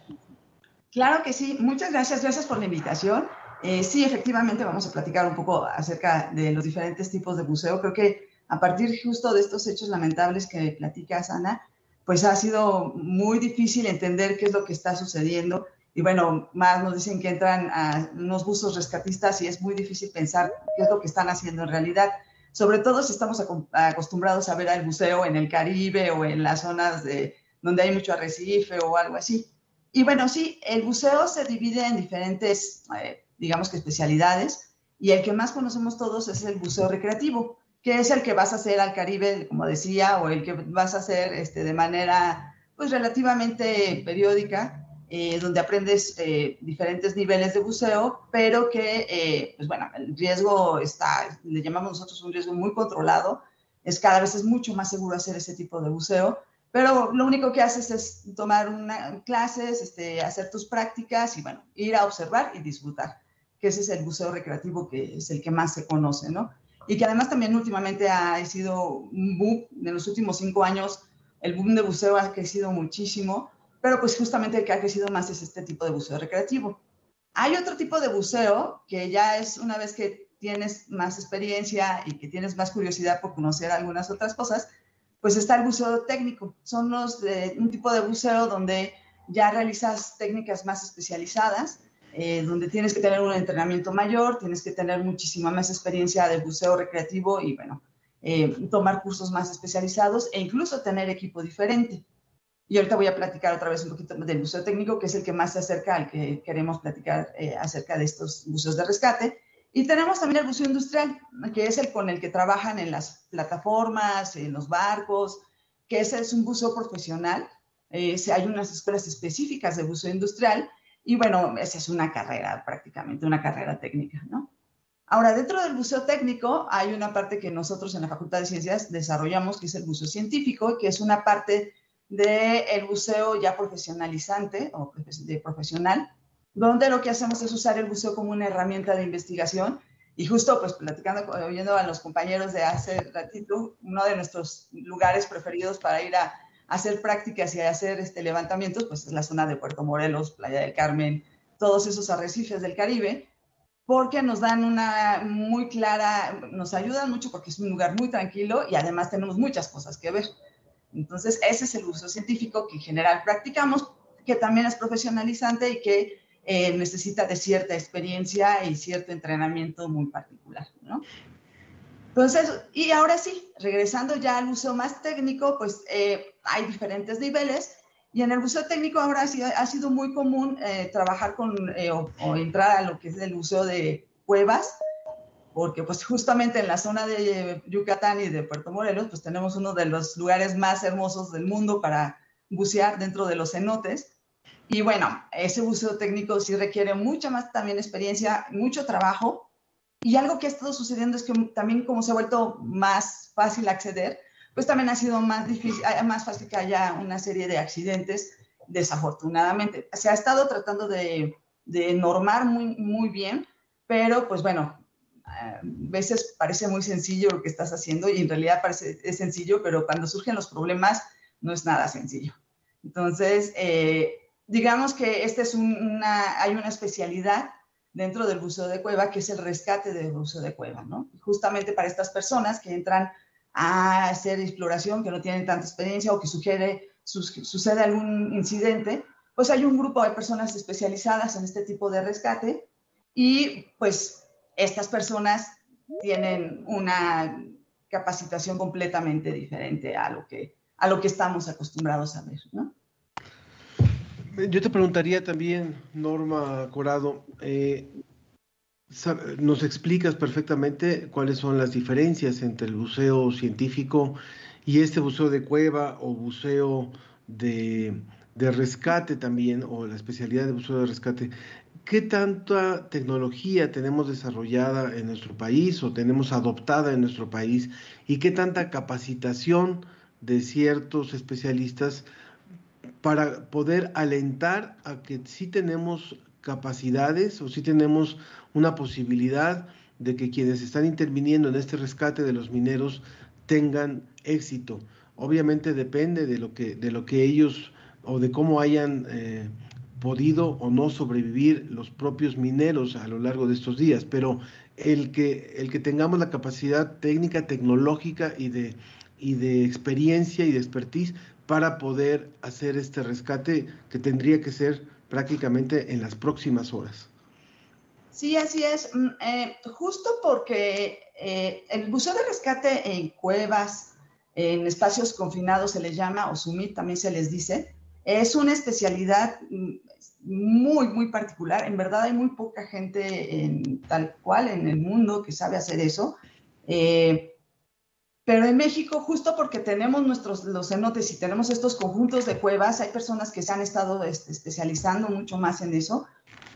Claro que sí. Muchas gracias. Gracias por la invitación. Eh, sí, efectivamente vamos a platicar un poco acerca de los diferentes tipos de buceo. Creo que a partir justo de estos hechos lamentables que platicas, Ana, pues ha sido muy difícil entender qué es lo que está sucediendo. Y bueno, más nos dicen que entran a unos buzos rescatistas y es muy difícil pensar qué es lo que están haciendo en realidad. Sobre todo si estamos acostumbrados a ver el buceo en el Caribe o en las zonas de, donde hay mucho arrecife o algo así. Y bueno, sí, el buceo se divide en diferentes, eh, digamos que especialidades, y el que más conocemos todos es el buceo recreativo que es el que vas a hacer al Caribe, como decía, o el que vas a hacer este, de manera pues relativamente periódica, eh, donde aprendes eh, diferentes niveles de buceo, pero que, eh, pues bueno, el riesgo está, le llamamos nosotros un riesgo muy controlado, es cada vez es mucho más seguro hacer ese tipo de buceo, pero lo único que haces es tomar una, clases, este, hacer tus prácticas y, bueno, ir a observar y disfrutar, que ese es el buceo recreativo que es el que más se conoce, ¿no? Y que además también últimamente ha sido un boom, en los últimos cinco años el boom de buceo ha crecido muchísimo, pero pues justamente el que ha crecido más es este tipo de buceo recreativo. Hay otro tipo de buceo que ya es una vez que tienes más experiencia y que tienes más curiosidad por conocer algunas otras cosas, pues está el buceo técnico. Son los de un tipo de buceo donde ya realizas técnicas más especializadas eh, donde tienes que tener un entrenamiento mayor, tienes que tener muchísima más experiencia de buceo recreativo y, bueno, eh, tomar cursos más especializados e incluso tener equipo diferente. Y ahorita voy a platicar otra vez un poquito del buceo técnico, que es el que más se acerca al que queremos platicar eh, acerca de estos buceos de rescate. Y tenemos también el buceo industrial, que es el con el que trabajan en las plataformas, en los barcos, que ese es un buceo profesional eh, hay unas escuelas específicas de buceo industrial y bueno, esa es una carrera prácticamente, una carrera técnica, ¿no? Ahora, dentro del buceo técnico hay una parte que nosotros en la Facultad de Ciencias desarrollamos, que es el buceo científico, que es una parte del buceo ya profesionalizante o de profesional, donde lo que hacemos es usar el buceo como una herramienta de investigación. Y justo, pues platicando, oyendo a los compañeros de hace ratito, uno de nuestros lugares preferidos para ir a, hacer prácticas y hacer este, levantamientos, pues es la zona de Puerto Morelos, Playa del Carmen, todos esos arrecifes del Caribe, porque nos dan una muy clara, nos ayudan mucho porque es un lugar muy tranquilo y además tenemos muchas cosas que ver. Entonces, ese es el uso científico que en general practicamos, que también es profesionalizante y que eh, necesita de cierta experiencia y cierto entrenamiento muy particular, ¿no? Entonces, y ahora sí, regresando ya al uso más técnico, pues eh, hay diferentes niveles y en el buceo técnico ahora sí ha sido muy común eh, trabajar con eh, o, entrar a lo que es el buceo de cuevas, porque pues justamente en la zona de Yucatán y de Puerto Morelos, pues tenemos uno de los lugares más hermosos del mundo para bucear dentro de los cenotes. Y bueno, ese buceo técnico sí requiere mucha más también experiencia, mucho trabajo. Y algo que ha estado sucediendo es que también como se ha vuelto más fácil acceder, pues también ha sido más difícil, más fácil que haya una serie de accidentes, desafortunadamente. Se ha estado tratando de, de normar muy, muy bien, pero pues bueno, a veces parece muy sencillo lo que estás haciendo y en realidad parece es sencillo, pero cuando surgen los problemas no es nada sencillo. Entonces, eh, digamos que este es una, hay una especialidad dentro del buceo de cueva que es el rescate del buceo de cueva, ¿no? Justamente para estas personas que entran a hacer exploración, que no tienen tanta experiencia o que sugiere, sucede algún incidente, pues hay un grupo de personas especializadas en este tipo de rescate y pues estas personas tienen una capacitación completamente diferente a lo que, a lo que estamos acostumbrados a ver, ¿no? Yo te preguntaría también, Norma Corado, eh, nos explicas perfectamente cuáles son las diferencias entre el buceo científico y este buceo de cueva o buceo de, rescate también, o la especialidad de buceo de rescate. ¿Qué tanta tecnología tenemos desarrollada en nuestro país o tenemos adoptada en nuestro país y qué tanta capacitación de ciertos especialistas para poder alentar a que sí tenemos capacidades o si tenemos una posibilidad de que quienes están interviniendo en este rescate de los mineros tengan éxito. Obviamente depende de lo que, de lo que ellos o de cómo hayan eh, podido o no sobrevivir los propios mineros a lo largo de estos días, pero el que, el que tengamos la capacidad técnica, tecnológica y de, y de experiencia y de expertise para poder hacer este rescate que tendría que ser prácticamente en las próximas horas. Sí, así es. Mm, eh, justo porque eh, el buceo de rescate en cuevas, en espacios confinados se les llama, o SUMIT también se les dice, es una especialidad mm, muy, muy particular. En verdad hay muy poca gente en, tal cual en el mundo que sabe hacer eso. Eh, pero en México, justo porque tenemos nuestros los cenotes y tenemos estos conjuntos de cuevas, hay personas que se han estado este, especializando mucho más en eso.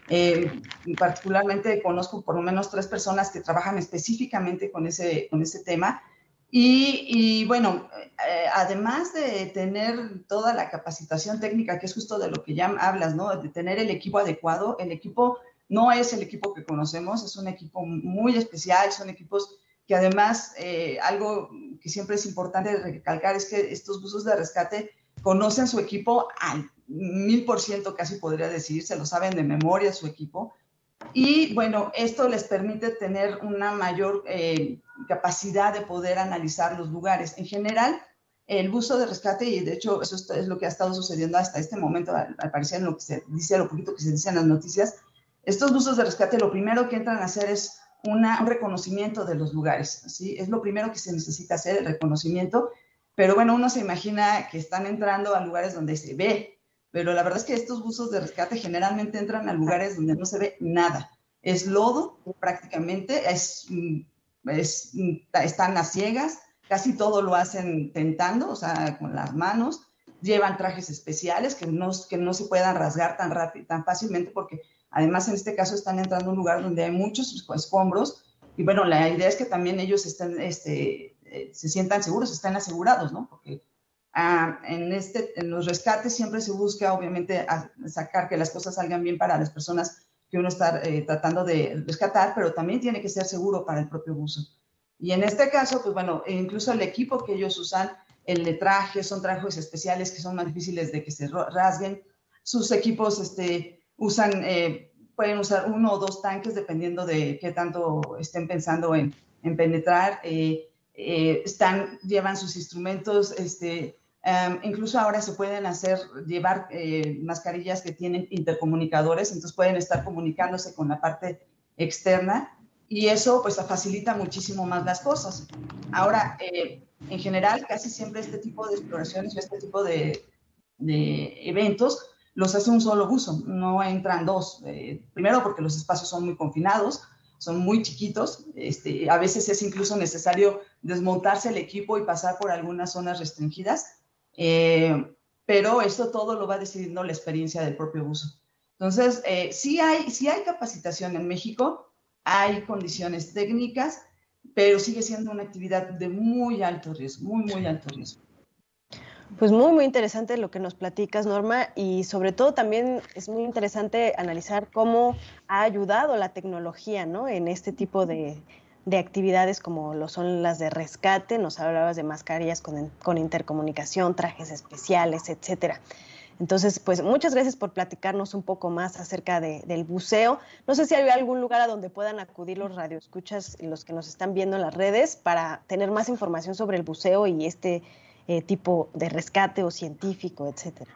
Eh, particularmente conozco por lo menos tres personas que trabajan específicamente con ese, con ese tema. Y, y bueno, eh, además de tener toda la capacitación técnica, que es justo de lo que ya hablas, ¿no? De tener el equipo adecuado, el equipo no es el equipo que conocemos, es un equipo muy especial, son equipos que además eh, algo que siempre es importante recalcar es que estos buzos de rescate conocen su equipo al mil por ciento, casi podría decir, se lo saben de memoria su equipo. Y bueno, esto les permite tener una mayor eh, capacidad de poder analizar los lugares. En general, el buzo de rescate, y de hecho eso es lo que ha estado sucediendo hasta este momento, al, parecer en lo que se dice, lo poquito que se dice en las noticias, estos buzos de rescate lo primero que entran a hacer es un reconocimiento de los lugares, ¿sí? Es lo primero que se necesita hacer, el reconocimiento, pero bueno, uno se imagina que están entrando a lugares donde se ve, pero la verdad es que estos buzos de rescate generalmente entran a lugares donde no se ve nada. Es lodo prácticamente, es, están a ciegas, casi todo lo hacen tentando, o sea, con las manos, llevan trajes especiales que no, que no se puedan rasgar tan rápido, tan fácilmente, porque además en este caso están entrando a un lugar donde hay muchos escombros. Y bueno, la idea es que también ellos estén, este, eh, se sientan seguros, estén asegurados, ¿no? Porque ah, en, este, en los rescates siempre se busca, obviamente, sacar que las cosas salgan bien para las personas que uno está eh, tratando de rescatar, pero también tiene que ser seguro para el propio buzo. Y en este caso, pues bueno, incluso el equipo que ellos usan el letraje, son trajes especiales que son más difíciles de que se rasguen. Sus equipos este, usan, eh, pueden usar uno o dos tanques dependiendo de qué tanto estén pensando en, en penetrar. Eh, eh, están, llevan sus instrumentos, este, um, incluso ahora se pueden hacer, llevar mascarillas que tienen intercomunicadores, entonces pueden estar comunicándose con la parte externa y eso pues facilita muchísimo más las cosas. Ahora, eh, en general, casi siempre este tipo de exploraciones o este tipo de, eventos los hace un solo buzo, no entran dos. Eh, primero porque los espacios son muy confinados, son muy chiquitos, este, a veces es incluso necesario desmontarse el equipo y pasar por algunas zonas restringidas, eh, pero esto todo lo va decidiendo la experiencia del propio buzo. Entonces, sí, hay, sí hay capacitación en México, hay condiciones técnicas, pero sigue siendo una actividad de muy alto riesgo, muy, muy alto riesgo. Pues muy, muy interesante lo que nos platicas, Norma, y sobre todo también es muy interesante analizar cómo ha ayudado la tecnología ¿no? en este tipo de, de actividades como lo son las de rescate. Nos hablabas de mascarillas con, con intercomunicación, trajes especiales, etcétera. Entonces, pues muchas gracias por platicarnos un poco más acerca del buceo. No sé si hay algún lugar a donde puedan acudir los radioescuchas los que nos están viendo en las redes para tener más información sobre el buceo y este eh, tipo de rescate o científico, etcétera.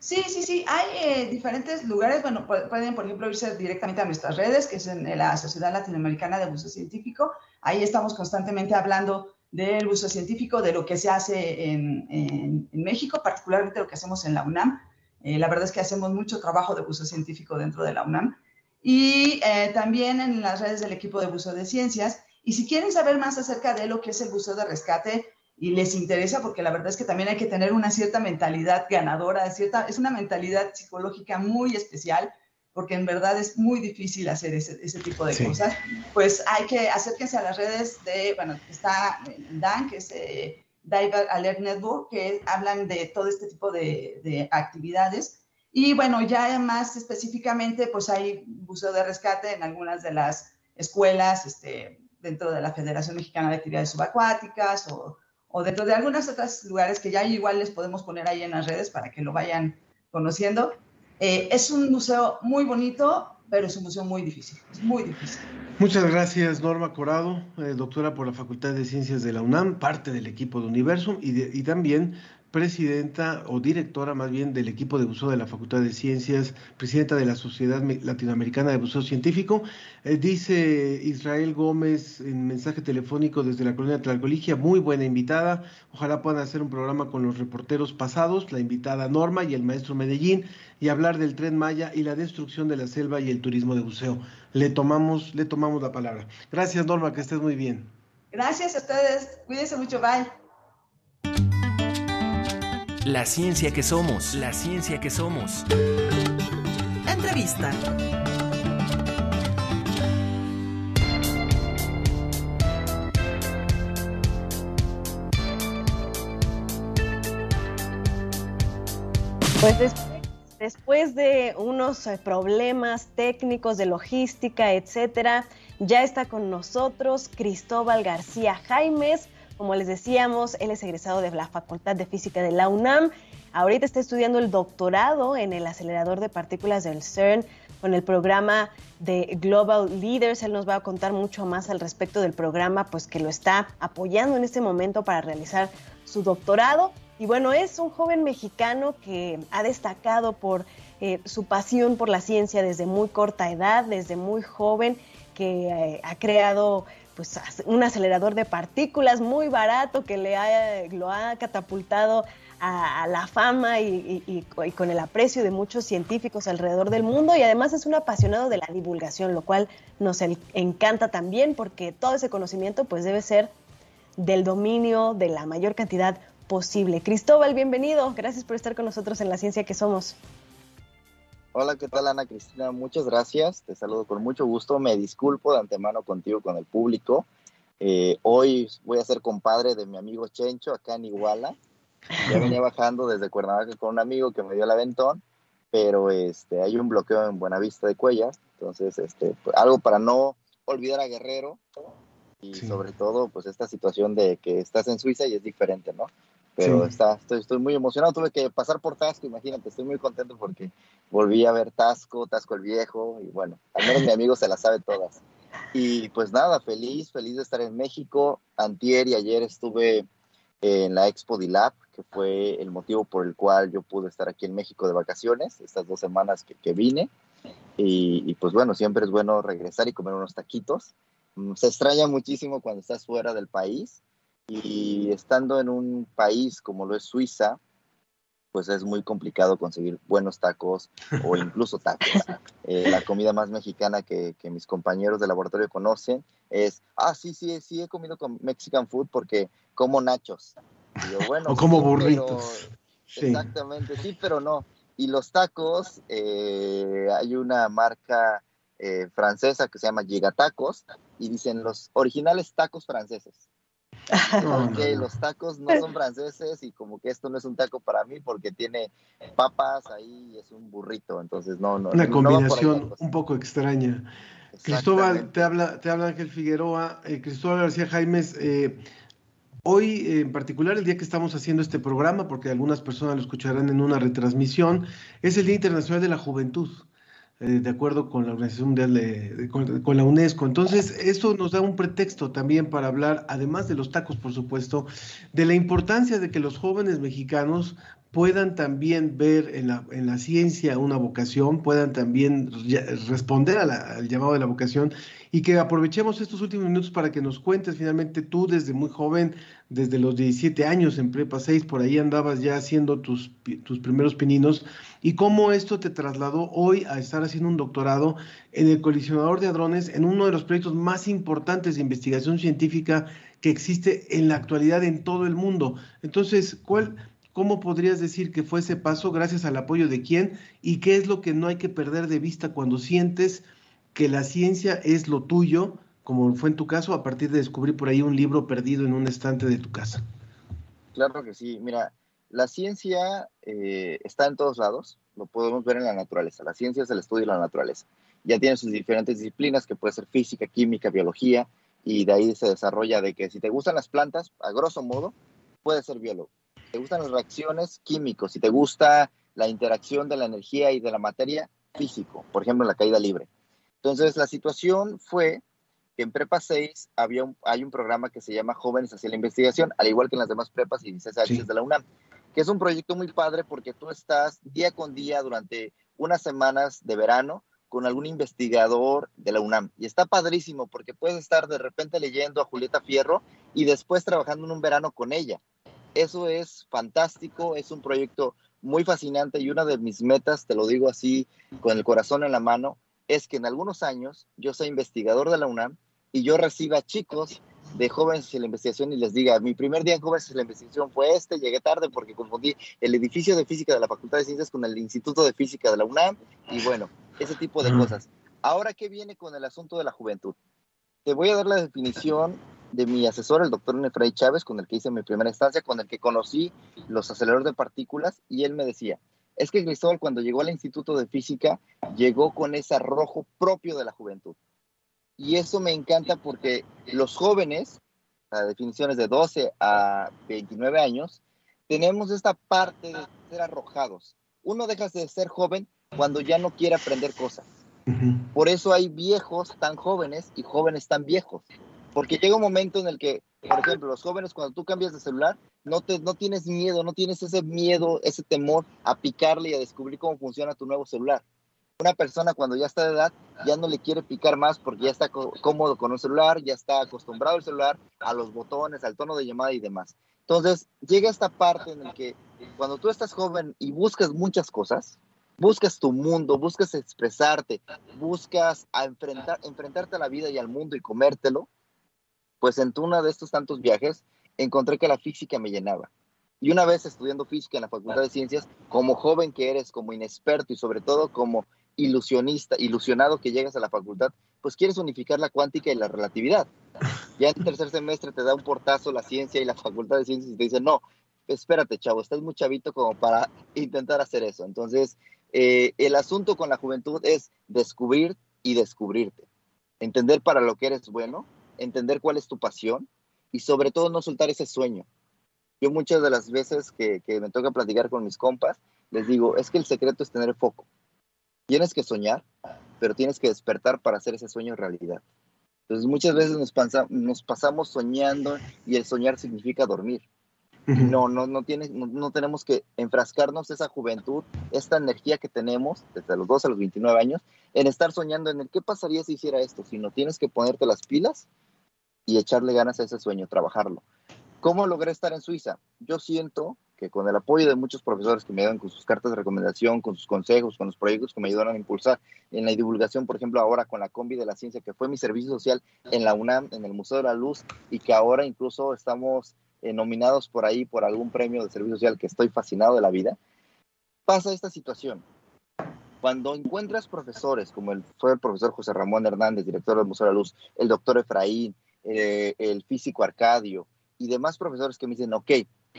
Sí, sí, sí, hay eh, diferentes lugares, bueno, pueden, por ejemplo, irse directamente a nuestras redes, que es en la Sociedad Latinoamericana de Buceo Científico. Ahí estamos constantemente hablando del uso científico, de lo que se hace en, México, particularmente lo que hacemos en la UNAM. Eh, la verdad es que hacemos mucho trabajo de buzo científico dentro de la UNAM. Y también en las redes del equipo de buzo de ciencias. Y si quieren saber más acerca de lo que es el buceo de rescate y les interesa, porque la verdad es que también hay que tener una cierta mentalidad ganadora, cierta, es una mentalidad psicológica muy especial porque en verdad es muy difícil hacer ese, ese tipo de cosas, pues hay que acérquense a las redes de, bueno, está Dan, que es eh, Diver Alert Network, que hablan de todo este tipo de, de, actividades. Y bueno, ya más específicamente, pues hay buceo de rescate en algunas de las escuelas, este, dentro de la Federación Mexicana de Actividades Subacuáticas o, o dentro de algunos otros lugares que ya igual les podemos poner ahí en las redes para que lo vayan conociendo. Eh, es un museo muy bonito, pero es un museo muy difícil, es muy difícil. Muchas gracias, Norma Corado, eh, doctora por la Facultad de Ciencias de la UNAM, parte del equipo de Universum y, y también presidenta o directora más bien del equipo de buceo de la Facultad de Ciencias, presidenta de la Sociedad Latinoamericana de Buceo Científico. Eh, dice Israel Gómez en mensaje telefónico desde la colonia Tlalcoligia, muy buena invitada. Ojalá puedan hacer un programa con los reporteros pasados, la invitada Norma y el maestro Medellín, y hablar del tren Maya y la destrucción de la selva y el turismo de buceo. Le tomamos, le tomamos la palabra. Gracias, Norma, que estés muy bien. Gracias a ustedes. Cuídense mucho. Bye. La ciencia que somos, la ciencia que somos. Entrevista. Pues después, de unos eh, problemas técnicos de logística, etcétera, ya está con nosotros Cristóbal García Jaimes, como les decíamos, él es egresado de la Facultad de Física de la UNAM. Ahorita está estudiando el doctorado en el acelerador de partículas del CERN con el programa de Global Leaders. Él nos va a contar mucho más al respecto del programa, pues que lo está apoyando en este momento para realizar su doctorado. Y bueno, es un joven mexicano que ha destacado por eh, su pasión por la ciencia desde muy corta edad, desde muy joven, que eh, ha creado pues un acelerador de partículas muy barato que le ha, lo ha catapultado a, la fama y, con el aprecio de muchos científicos alrededor del mundo y además es un apasionado de la divulgación, lo cual nos encanta también porque todo ese conocimiento pues debe ser del dominio de la mayor cantidad posible. Cristóbal, bienvenido. Gracias por estar con nosotros en La Ciencia que Somos. Hola, ¿qué tal Ana Cristina? Muchas gracias. Te saludo con mucho gusto. Me disculpo de antemano contigo, con el público. Eh, hoy voy a ser compadre de mi amigo Chencho acá en Iguala. Ya venía [laughs] bajando desde Cuernavaca con un amigo que me dio el aventón, pero este, hay un bloqueo en Buenavista de Cuellas. Entonces, este, pues, algo para no olvidar a Guerrero y sobre todo, pues esta situación de que estás en Suiza y es diferente, ¿no? Pero está, estoy, estoy muy emocionado. Tuve que pasar por Tasco, imagínate, estoy muy contento porque volví a ver Tasco, Tasco el Viejo, y bueno, al menos mi [laughs] amigo se las sabe todas. Y pues nada, feliz, feliz de estar en México. Antier y ayer estuve en la Expo Dilab, que fue el motivo por el cual yo pude estar aquí en México de vacaciones, estas dos semanas que, que vine. Y, y, pues bueno, siempre es bueno regresar y comer unos taquitos. Mm, se extraña muchísimo cuando estás fuera del país y estando en un país como lo es Suiza, pues es muy complicado conseguir buenos tacos o [laughs] incluso tacos. Eh, la comida más mexicana que, que, mis compañeros de laboratorio conocen es, ah, sí, sí, sí, he comido con Mexican food porque como nachos. Yo, bueno, o como burritos. [laughs] Exactamente, sí, pero no. Y los tacos, eh, hay una marca eh, francesa que se llama Gigatacos y dicen los originales tacos franceses. [laughs] Porque los tacos no son franceses y como que esto no es un taco para mí porque tiene papas ahí y es un burrito, entonces no, no. Una combinación un poco extraña. Cristóbal, te habla, te habla Ángel Figueroa, eh, Cristóbal García Jaimes, eh, Hoy, en particular, el día que estamos haciendo este programa, porque algunas personas lo escucharán en una retransmisión, es el Día Internacional de la Juventud. Eh, de acuerdo con la Organización Mundial de, con, la UNESCO. Entonces, eso nos da un pretexto también para hablar, además de los tacos, por supuesto, de la importancia de que los jóvenes mexicanos puedan también ver en la, en la ciencia una vocación, puedan también responder al llamado de la vocación y que aprovechemos estos últimos minutos para que nos cuentes finalmente tú desde muy joven, desde los 17 años en Prepa 6, por ahí andabas ya haciendo tus, tus primeros pininos y cómo esto te trasladó hoy a estar haciendo un doctorado en el colisionador de hadrones en uno de los proyectos más importantes de investigación científica que existe en la actualidad en todo el mundo. Entonces, ¿cuál ¿Cómo podrías decir que fue ese paso gracias al apoyo de quién? ¿Y qué es lo que no hay que perder de vista cuando sientes que la ciencia es lo tuyo, como fue en tu caso, a partir de descubrir por ahí un libro perdido en un estante de tu casa? Claro que sí. Mira, la ciencia eh, está en todos lados, lo podemos ver en la naturaleza. La ciencia es el estudio de la naturaleza. Ya tiene sus diferentes disciplinas, que puede ser física, química, biología, y de ahí se desarrolla de que si te gustan las plantas, a grosso modo, puedes ser biólogo te gustan las reacciones químicos, si te gusta la interacción de la energía y de la materia, físico, por ejemplo, la caída libre. Entonces, la situación fue que en Prepa 6 había un, hay un programa que se llama Jóvenes hacia la Investigación, al igual que en las demás prepas y CSH de la UNAM, que es un proyecto muy padre porque tú estás día con día durante unas semanas de verano con algún investigador de la UNAM. Y está padrísimo porque puedes estar de repente leyendo a Julieta Fierro y después trabajando en un verano con ella. Eso es fantástico, es un proyecto muy fascinante y una de mis metas, te lo digo así con el corazón en la mano, es que en algunos años yo sea investigador de la UNAM y yo reciba chicos de jóvenes en la investigación y les diga, mi primer día en jóvenes en la investigación fue este, llegué tarde porque confundí el edificio de física de la Facultad de Ciencias con el Instituto de Física de la UNAM y bueno, ese tipo de cosas. Ahora, ¿qué viene con el asunto de la juventud? Te voy a dar la definición de mi asesor, el doctor Nefray Chávez, con el que hice mi primera instancia, con el que conocí los aceleradores de partículas, y él me decía, es que Cristóbal cuando llegó al Instituto de Física llegó con ese arrojo propio de la juventud. Y eso me encanta porque los jóvenes, la definición es de 12 a 29 años, tenemos esta parte de ser arrojados. Uno deja de ser joven cuando ya no quiere aprender cosas. Por eso hay viejos tan jóvenes y jóvenes tan viejos. Porque llega un momento en el que, por ejemplo, los jóvenes cuando tú cambias de celular, no, te, no tienes miedo, no tienes ese miedo, ese temor a picarle y a descubrir cómo funciona tu nuevo celular. Una persona cuando ya está de edad ya no le quiere picar más porque ya está cómodo con un celular, ya está acostumbrado al celular, a los botones, al tono de llamada y demás. Entonces, llega esta parte en la que cuando tú estás joven y buscas muchas cosas, buscas tu mundo, buscas expresarte, buscas a enfrentar, enfrentarte a la vida y al mundo y comértelo, pues en una de estos tantos viajes encontré que la física me llenaba. Y una vez estudiando física en la Facultad de Ciencias, como joven que eres, como inexperto y sobre todo como ilusionista, ilusionado que llegas a la facultad, pues quieres unificar la cuántica y la relatividad. Ya en tercer semestre te da un portazo la ciencia y la Facultad de Ciencias y te dice, no, espérate, chavo, estás muy chavito como para intentar hacer eso. Entonces, eh, el asunto con la juventud es descubrir y descubrirte, entender para lo que eres bueno, entender cuál es tu pasión y sobre todo no soltar ese sueño. Yo muchas de las veces que, que me toca platicar con mis compas, les digo, es que el secreto es tener foco. Tienes que soñar, pero tienes que despertar para hacer ese sueño realidad. Entonces muchas veces nos, nos pasamos soñando y el soñar significa dormir. No, no, no, tiene, no, tenemos que enfrascarnos esa juventud, esta energía que tenemos desde los 2 a los 29 años, en estar soñando en el qué pasaría si hiciera esto, sino tienes que ponerte las pilas y echarle ganas a ese sueño, trabajarlo. ¿Cómo logré estar en Suiza? Yo siento que con el apoyo de muchos profesores que me dan con sus cartas de recomendación, con sus consejos, con los proyectos que me ayudaron a impulsar en la divulgación, por ejemplo, ahora con la Combi de la Ciencia, que fue mi servicio social en la UNAM, en el Museo de la Luz, y que ahora incluso estamos eh, nominados por ahí por algún premio de servicio social que estoy fascinado de la vida, pasa esta situación. Cuando encuentras profesores, como el, fue el profesor José Ramón Hernández, director del Museo de la Luz, el doctor Efraín, eh, el físico Arcadio y demás profesores que me dicen, ok,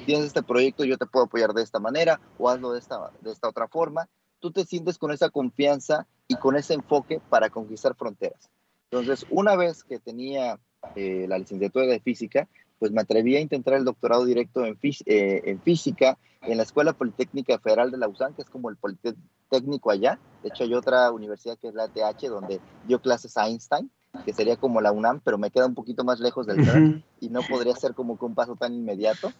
tienes este proyecto, yo te puedo apoyar de esta manera o hazlo de esta, de esta otra forma, tú te sientes con esa confianza y con ese enfoque para conquistar fronteras. Entonces, una vez que tenía eh, la licenciatura de física, pues me atreví a intentar el doctorado directo en, eh, física en la Escuela Politécnica Federal de Lausanne, que es como el Politécnico allá. De hecho, hay otra universidad que es la TH, donde dio clases a Einstein, que sería como la UNAM, pero me queda un poquito más lejos del uh y no podría ser como que un paso tan inmediato.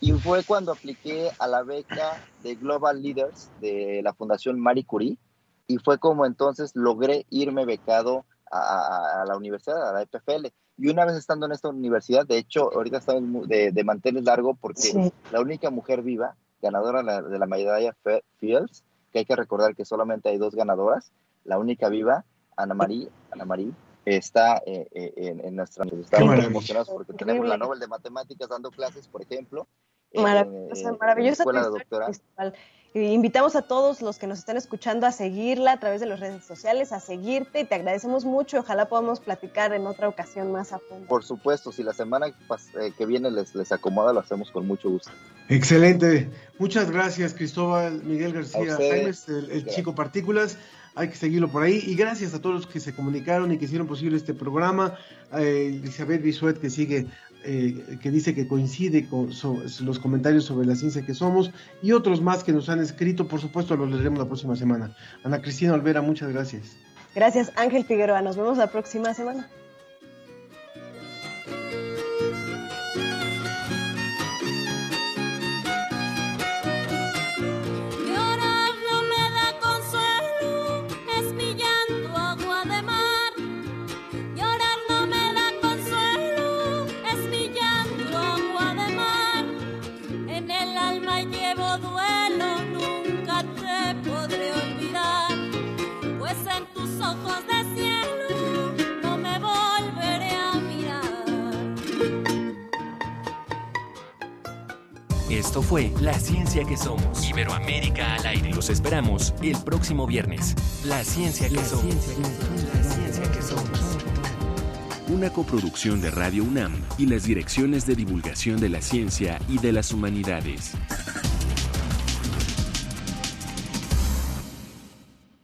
Y fue cuando apliqué a la beca de Global Leaders de la Fundación Marie Curie, y fue como entonces logré irme becado a, a la universidad, a la EPFL. Y una vez estando en esta universidad, de hecho, ahorita estamos de, de manteles largo porque la única mujer viva, ganadora de la, medalla Fields, que hay que recordar que solamente hay dos ganadoras, la única viva, Ana María, Ana María está eh, eh, en, nuestra universidad. Estamos muy emocionados porque tenemos la Nobel de Matemáticas dando clases, por ejemplo. Maravillosa, maravillosa. Escuela de doctorado. Invitamos a todos los que nos están escuchando a seguirla a través de las redes sociales, a seguirte y te agradecemos mucho. Ojalá podamos platicar en otra ocasión más a fondo. Por supuesto, si la semana eh, que viene les, les acomoda, lo hacemos con mucho gusto. Excelente. Muchas gracias, Cristóbal Miguel García Jaime, el, chico Partículas. Hay que seguirlo por ahí. Y gracias a todos los que se comunicaron y que hicieron posible este programa. Eh, Elizabeth Bisuet, que sigue eh, que dice que coincide con los comentarios sobre la ciencia que somos y otros más que nos han escrito. Por supuesto, los leeremos la próxima semana. Ana Cristina Olvera, muchas gracias. Gracias, Ángel Figueroa. Nos vemos la próxima semana. Esto fue La Ciencia que Somos. Iberoamérica al aire. Los esperamos el próximo viernes. La Ciencia que Somos. La Ciencia que Somos. Una coproducción de Radio UNAM y las direcciones de divulgación de la ciencia y de las humanidades.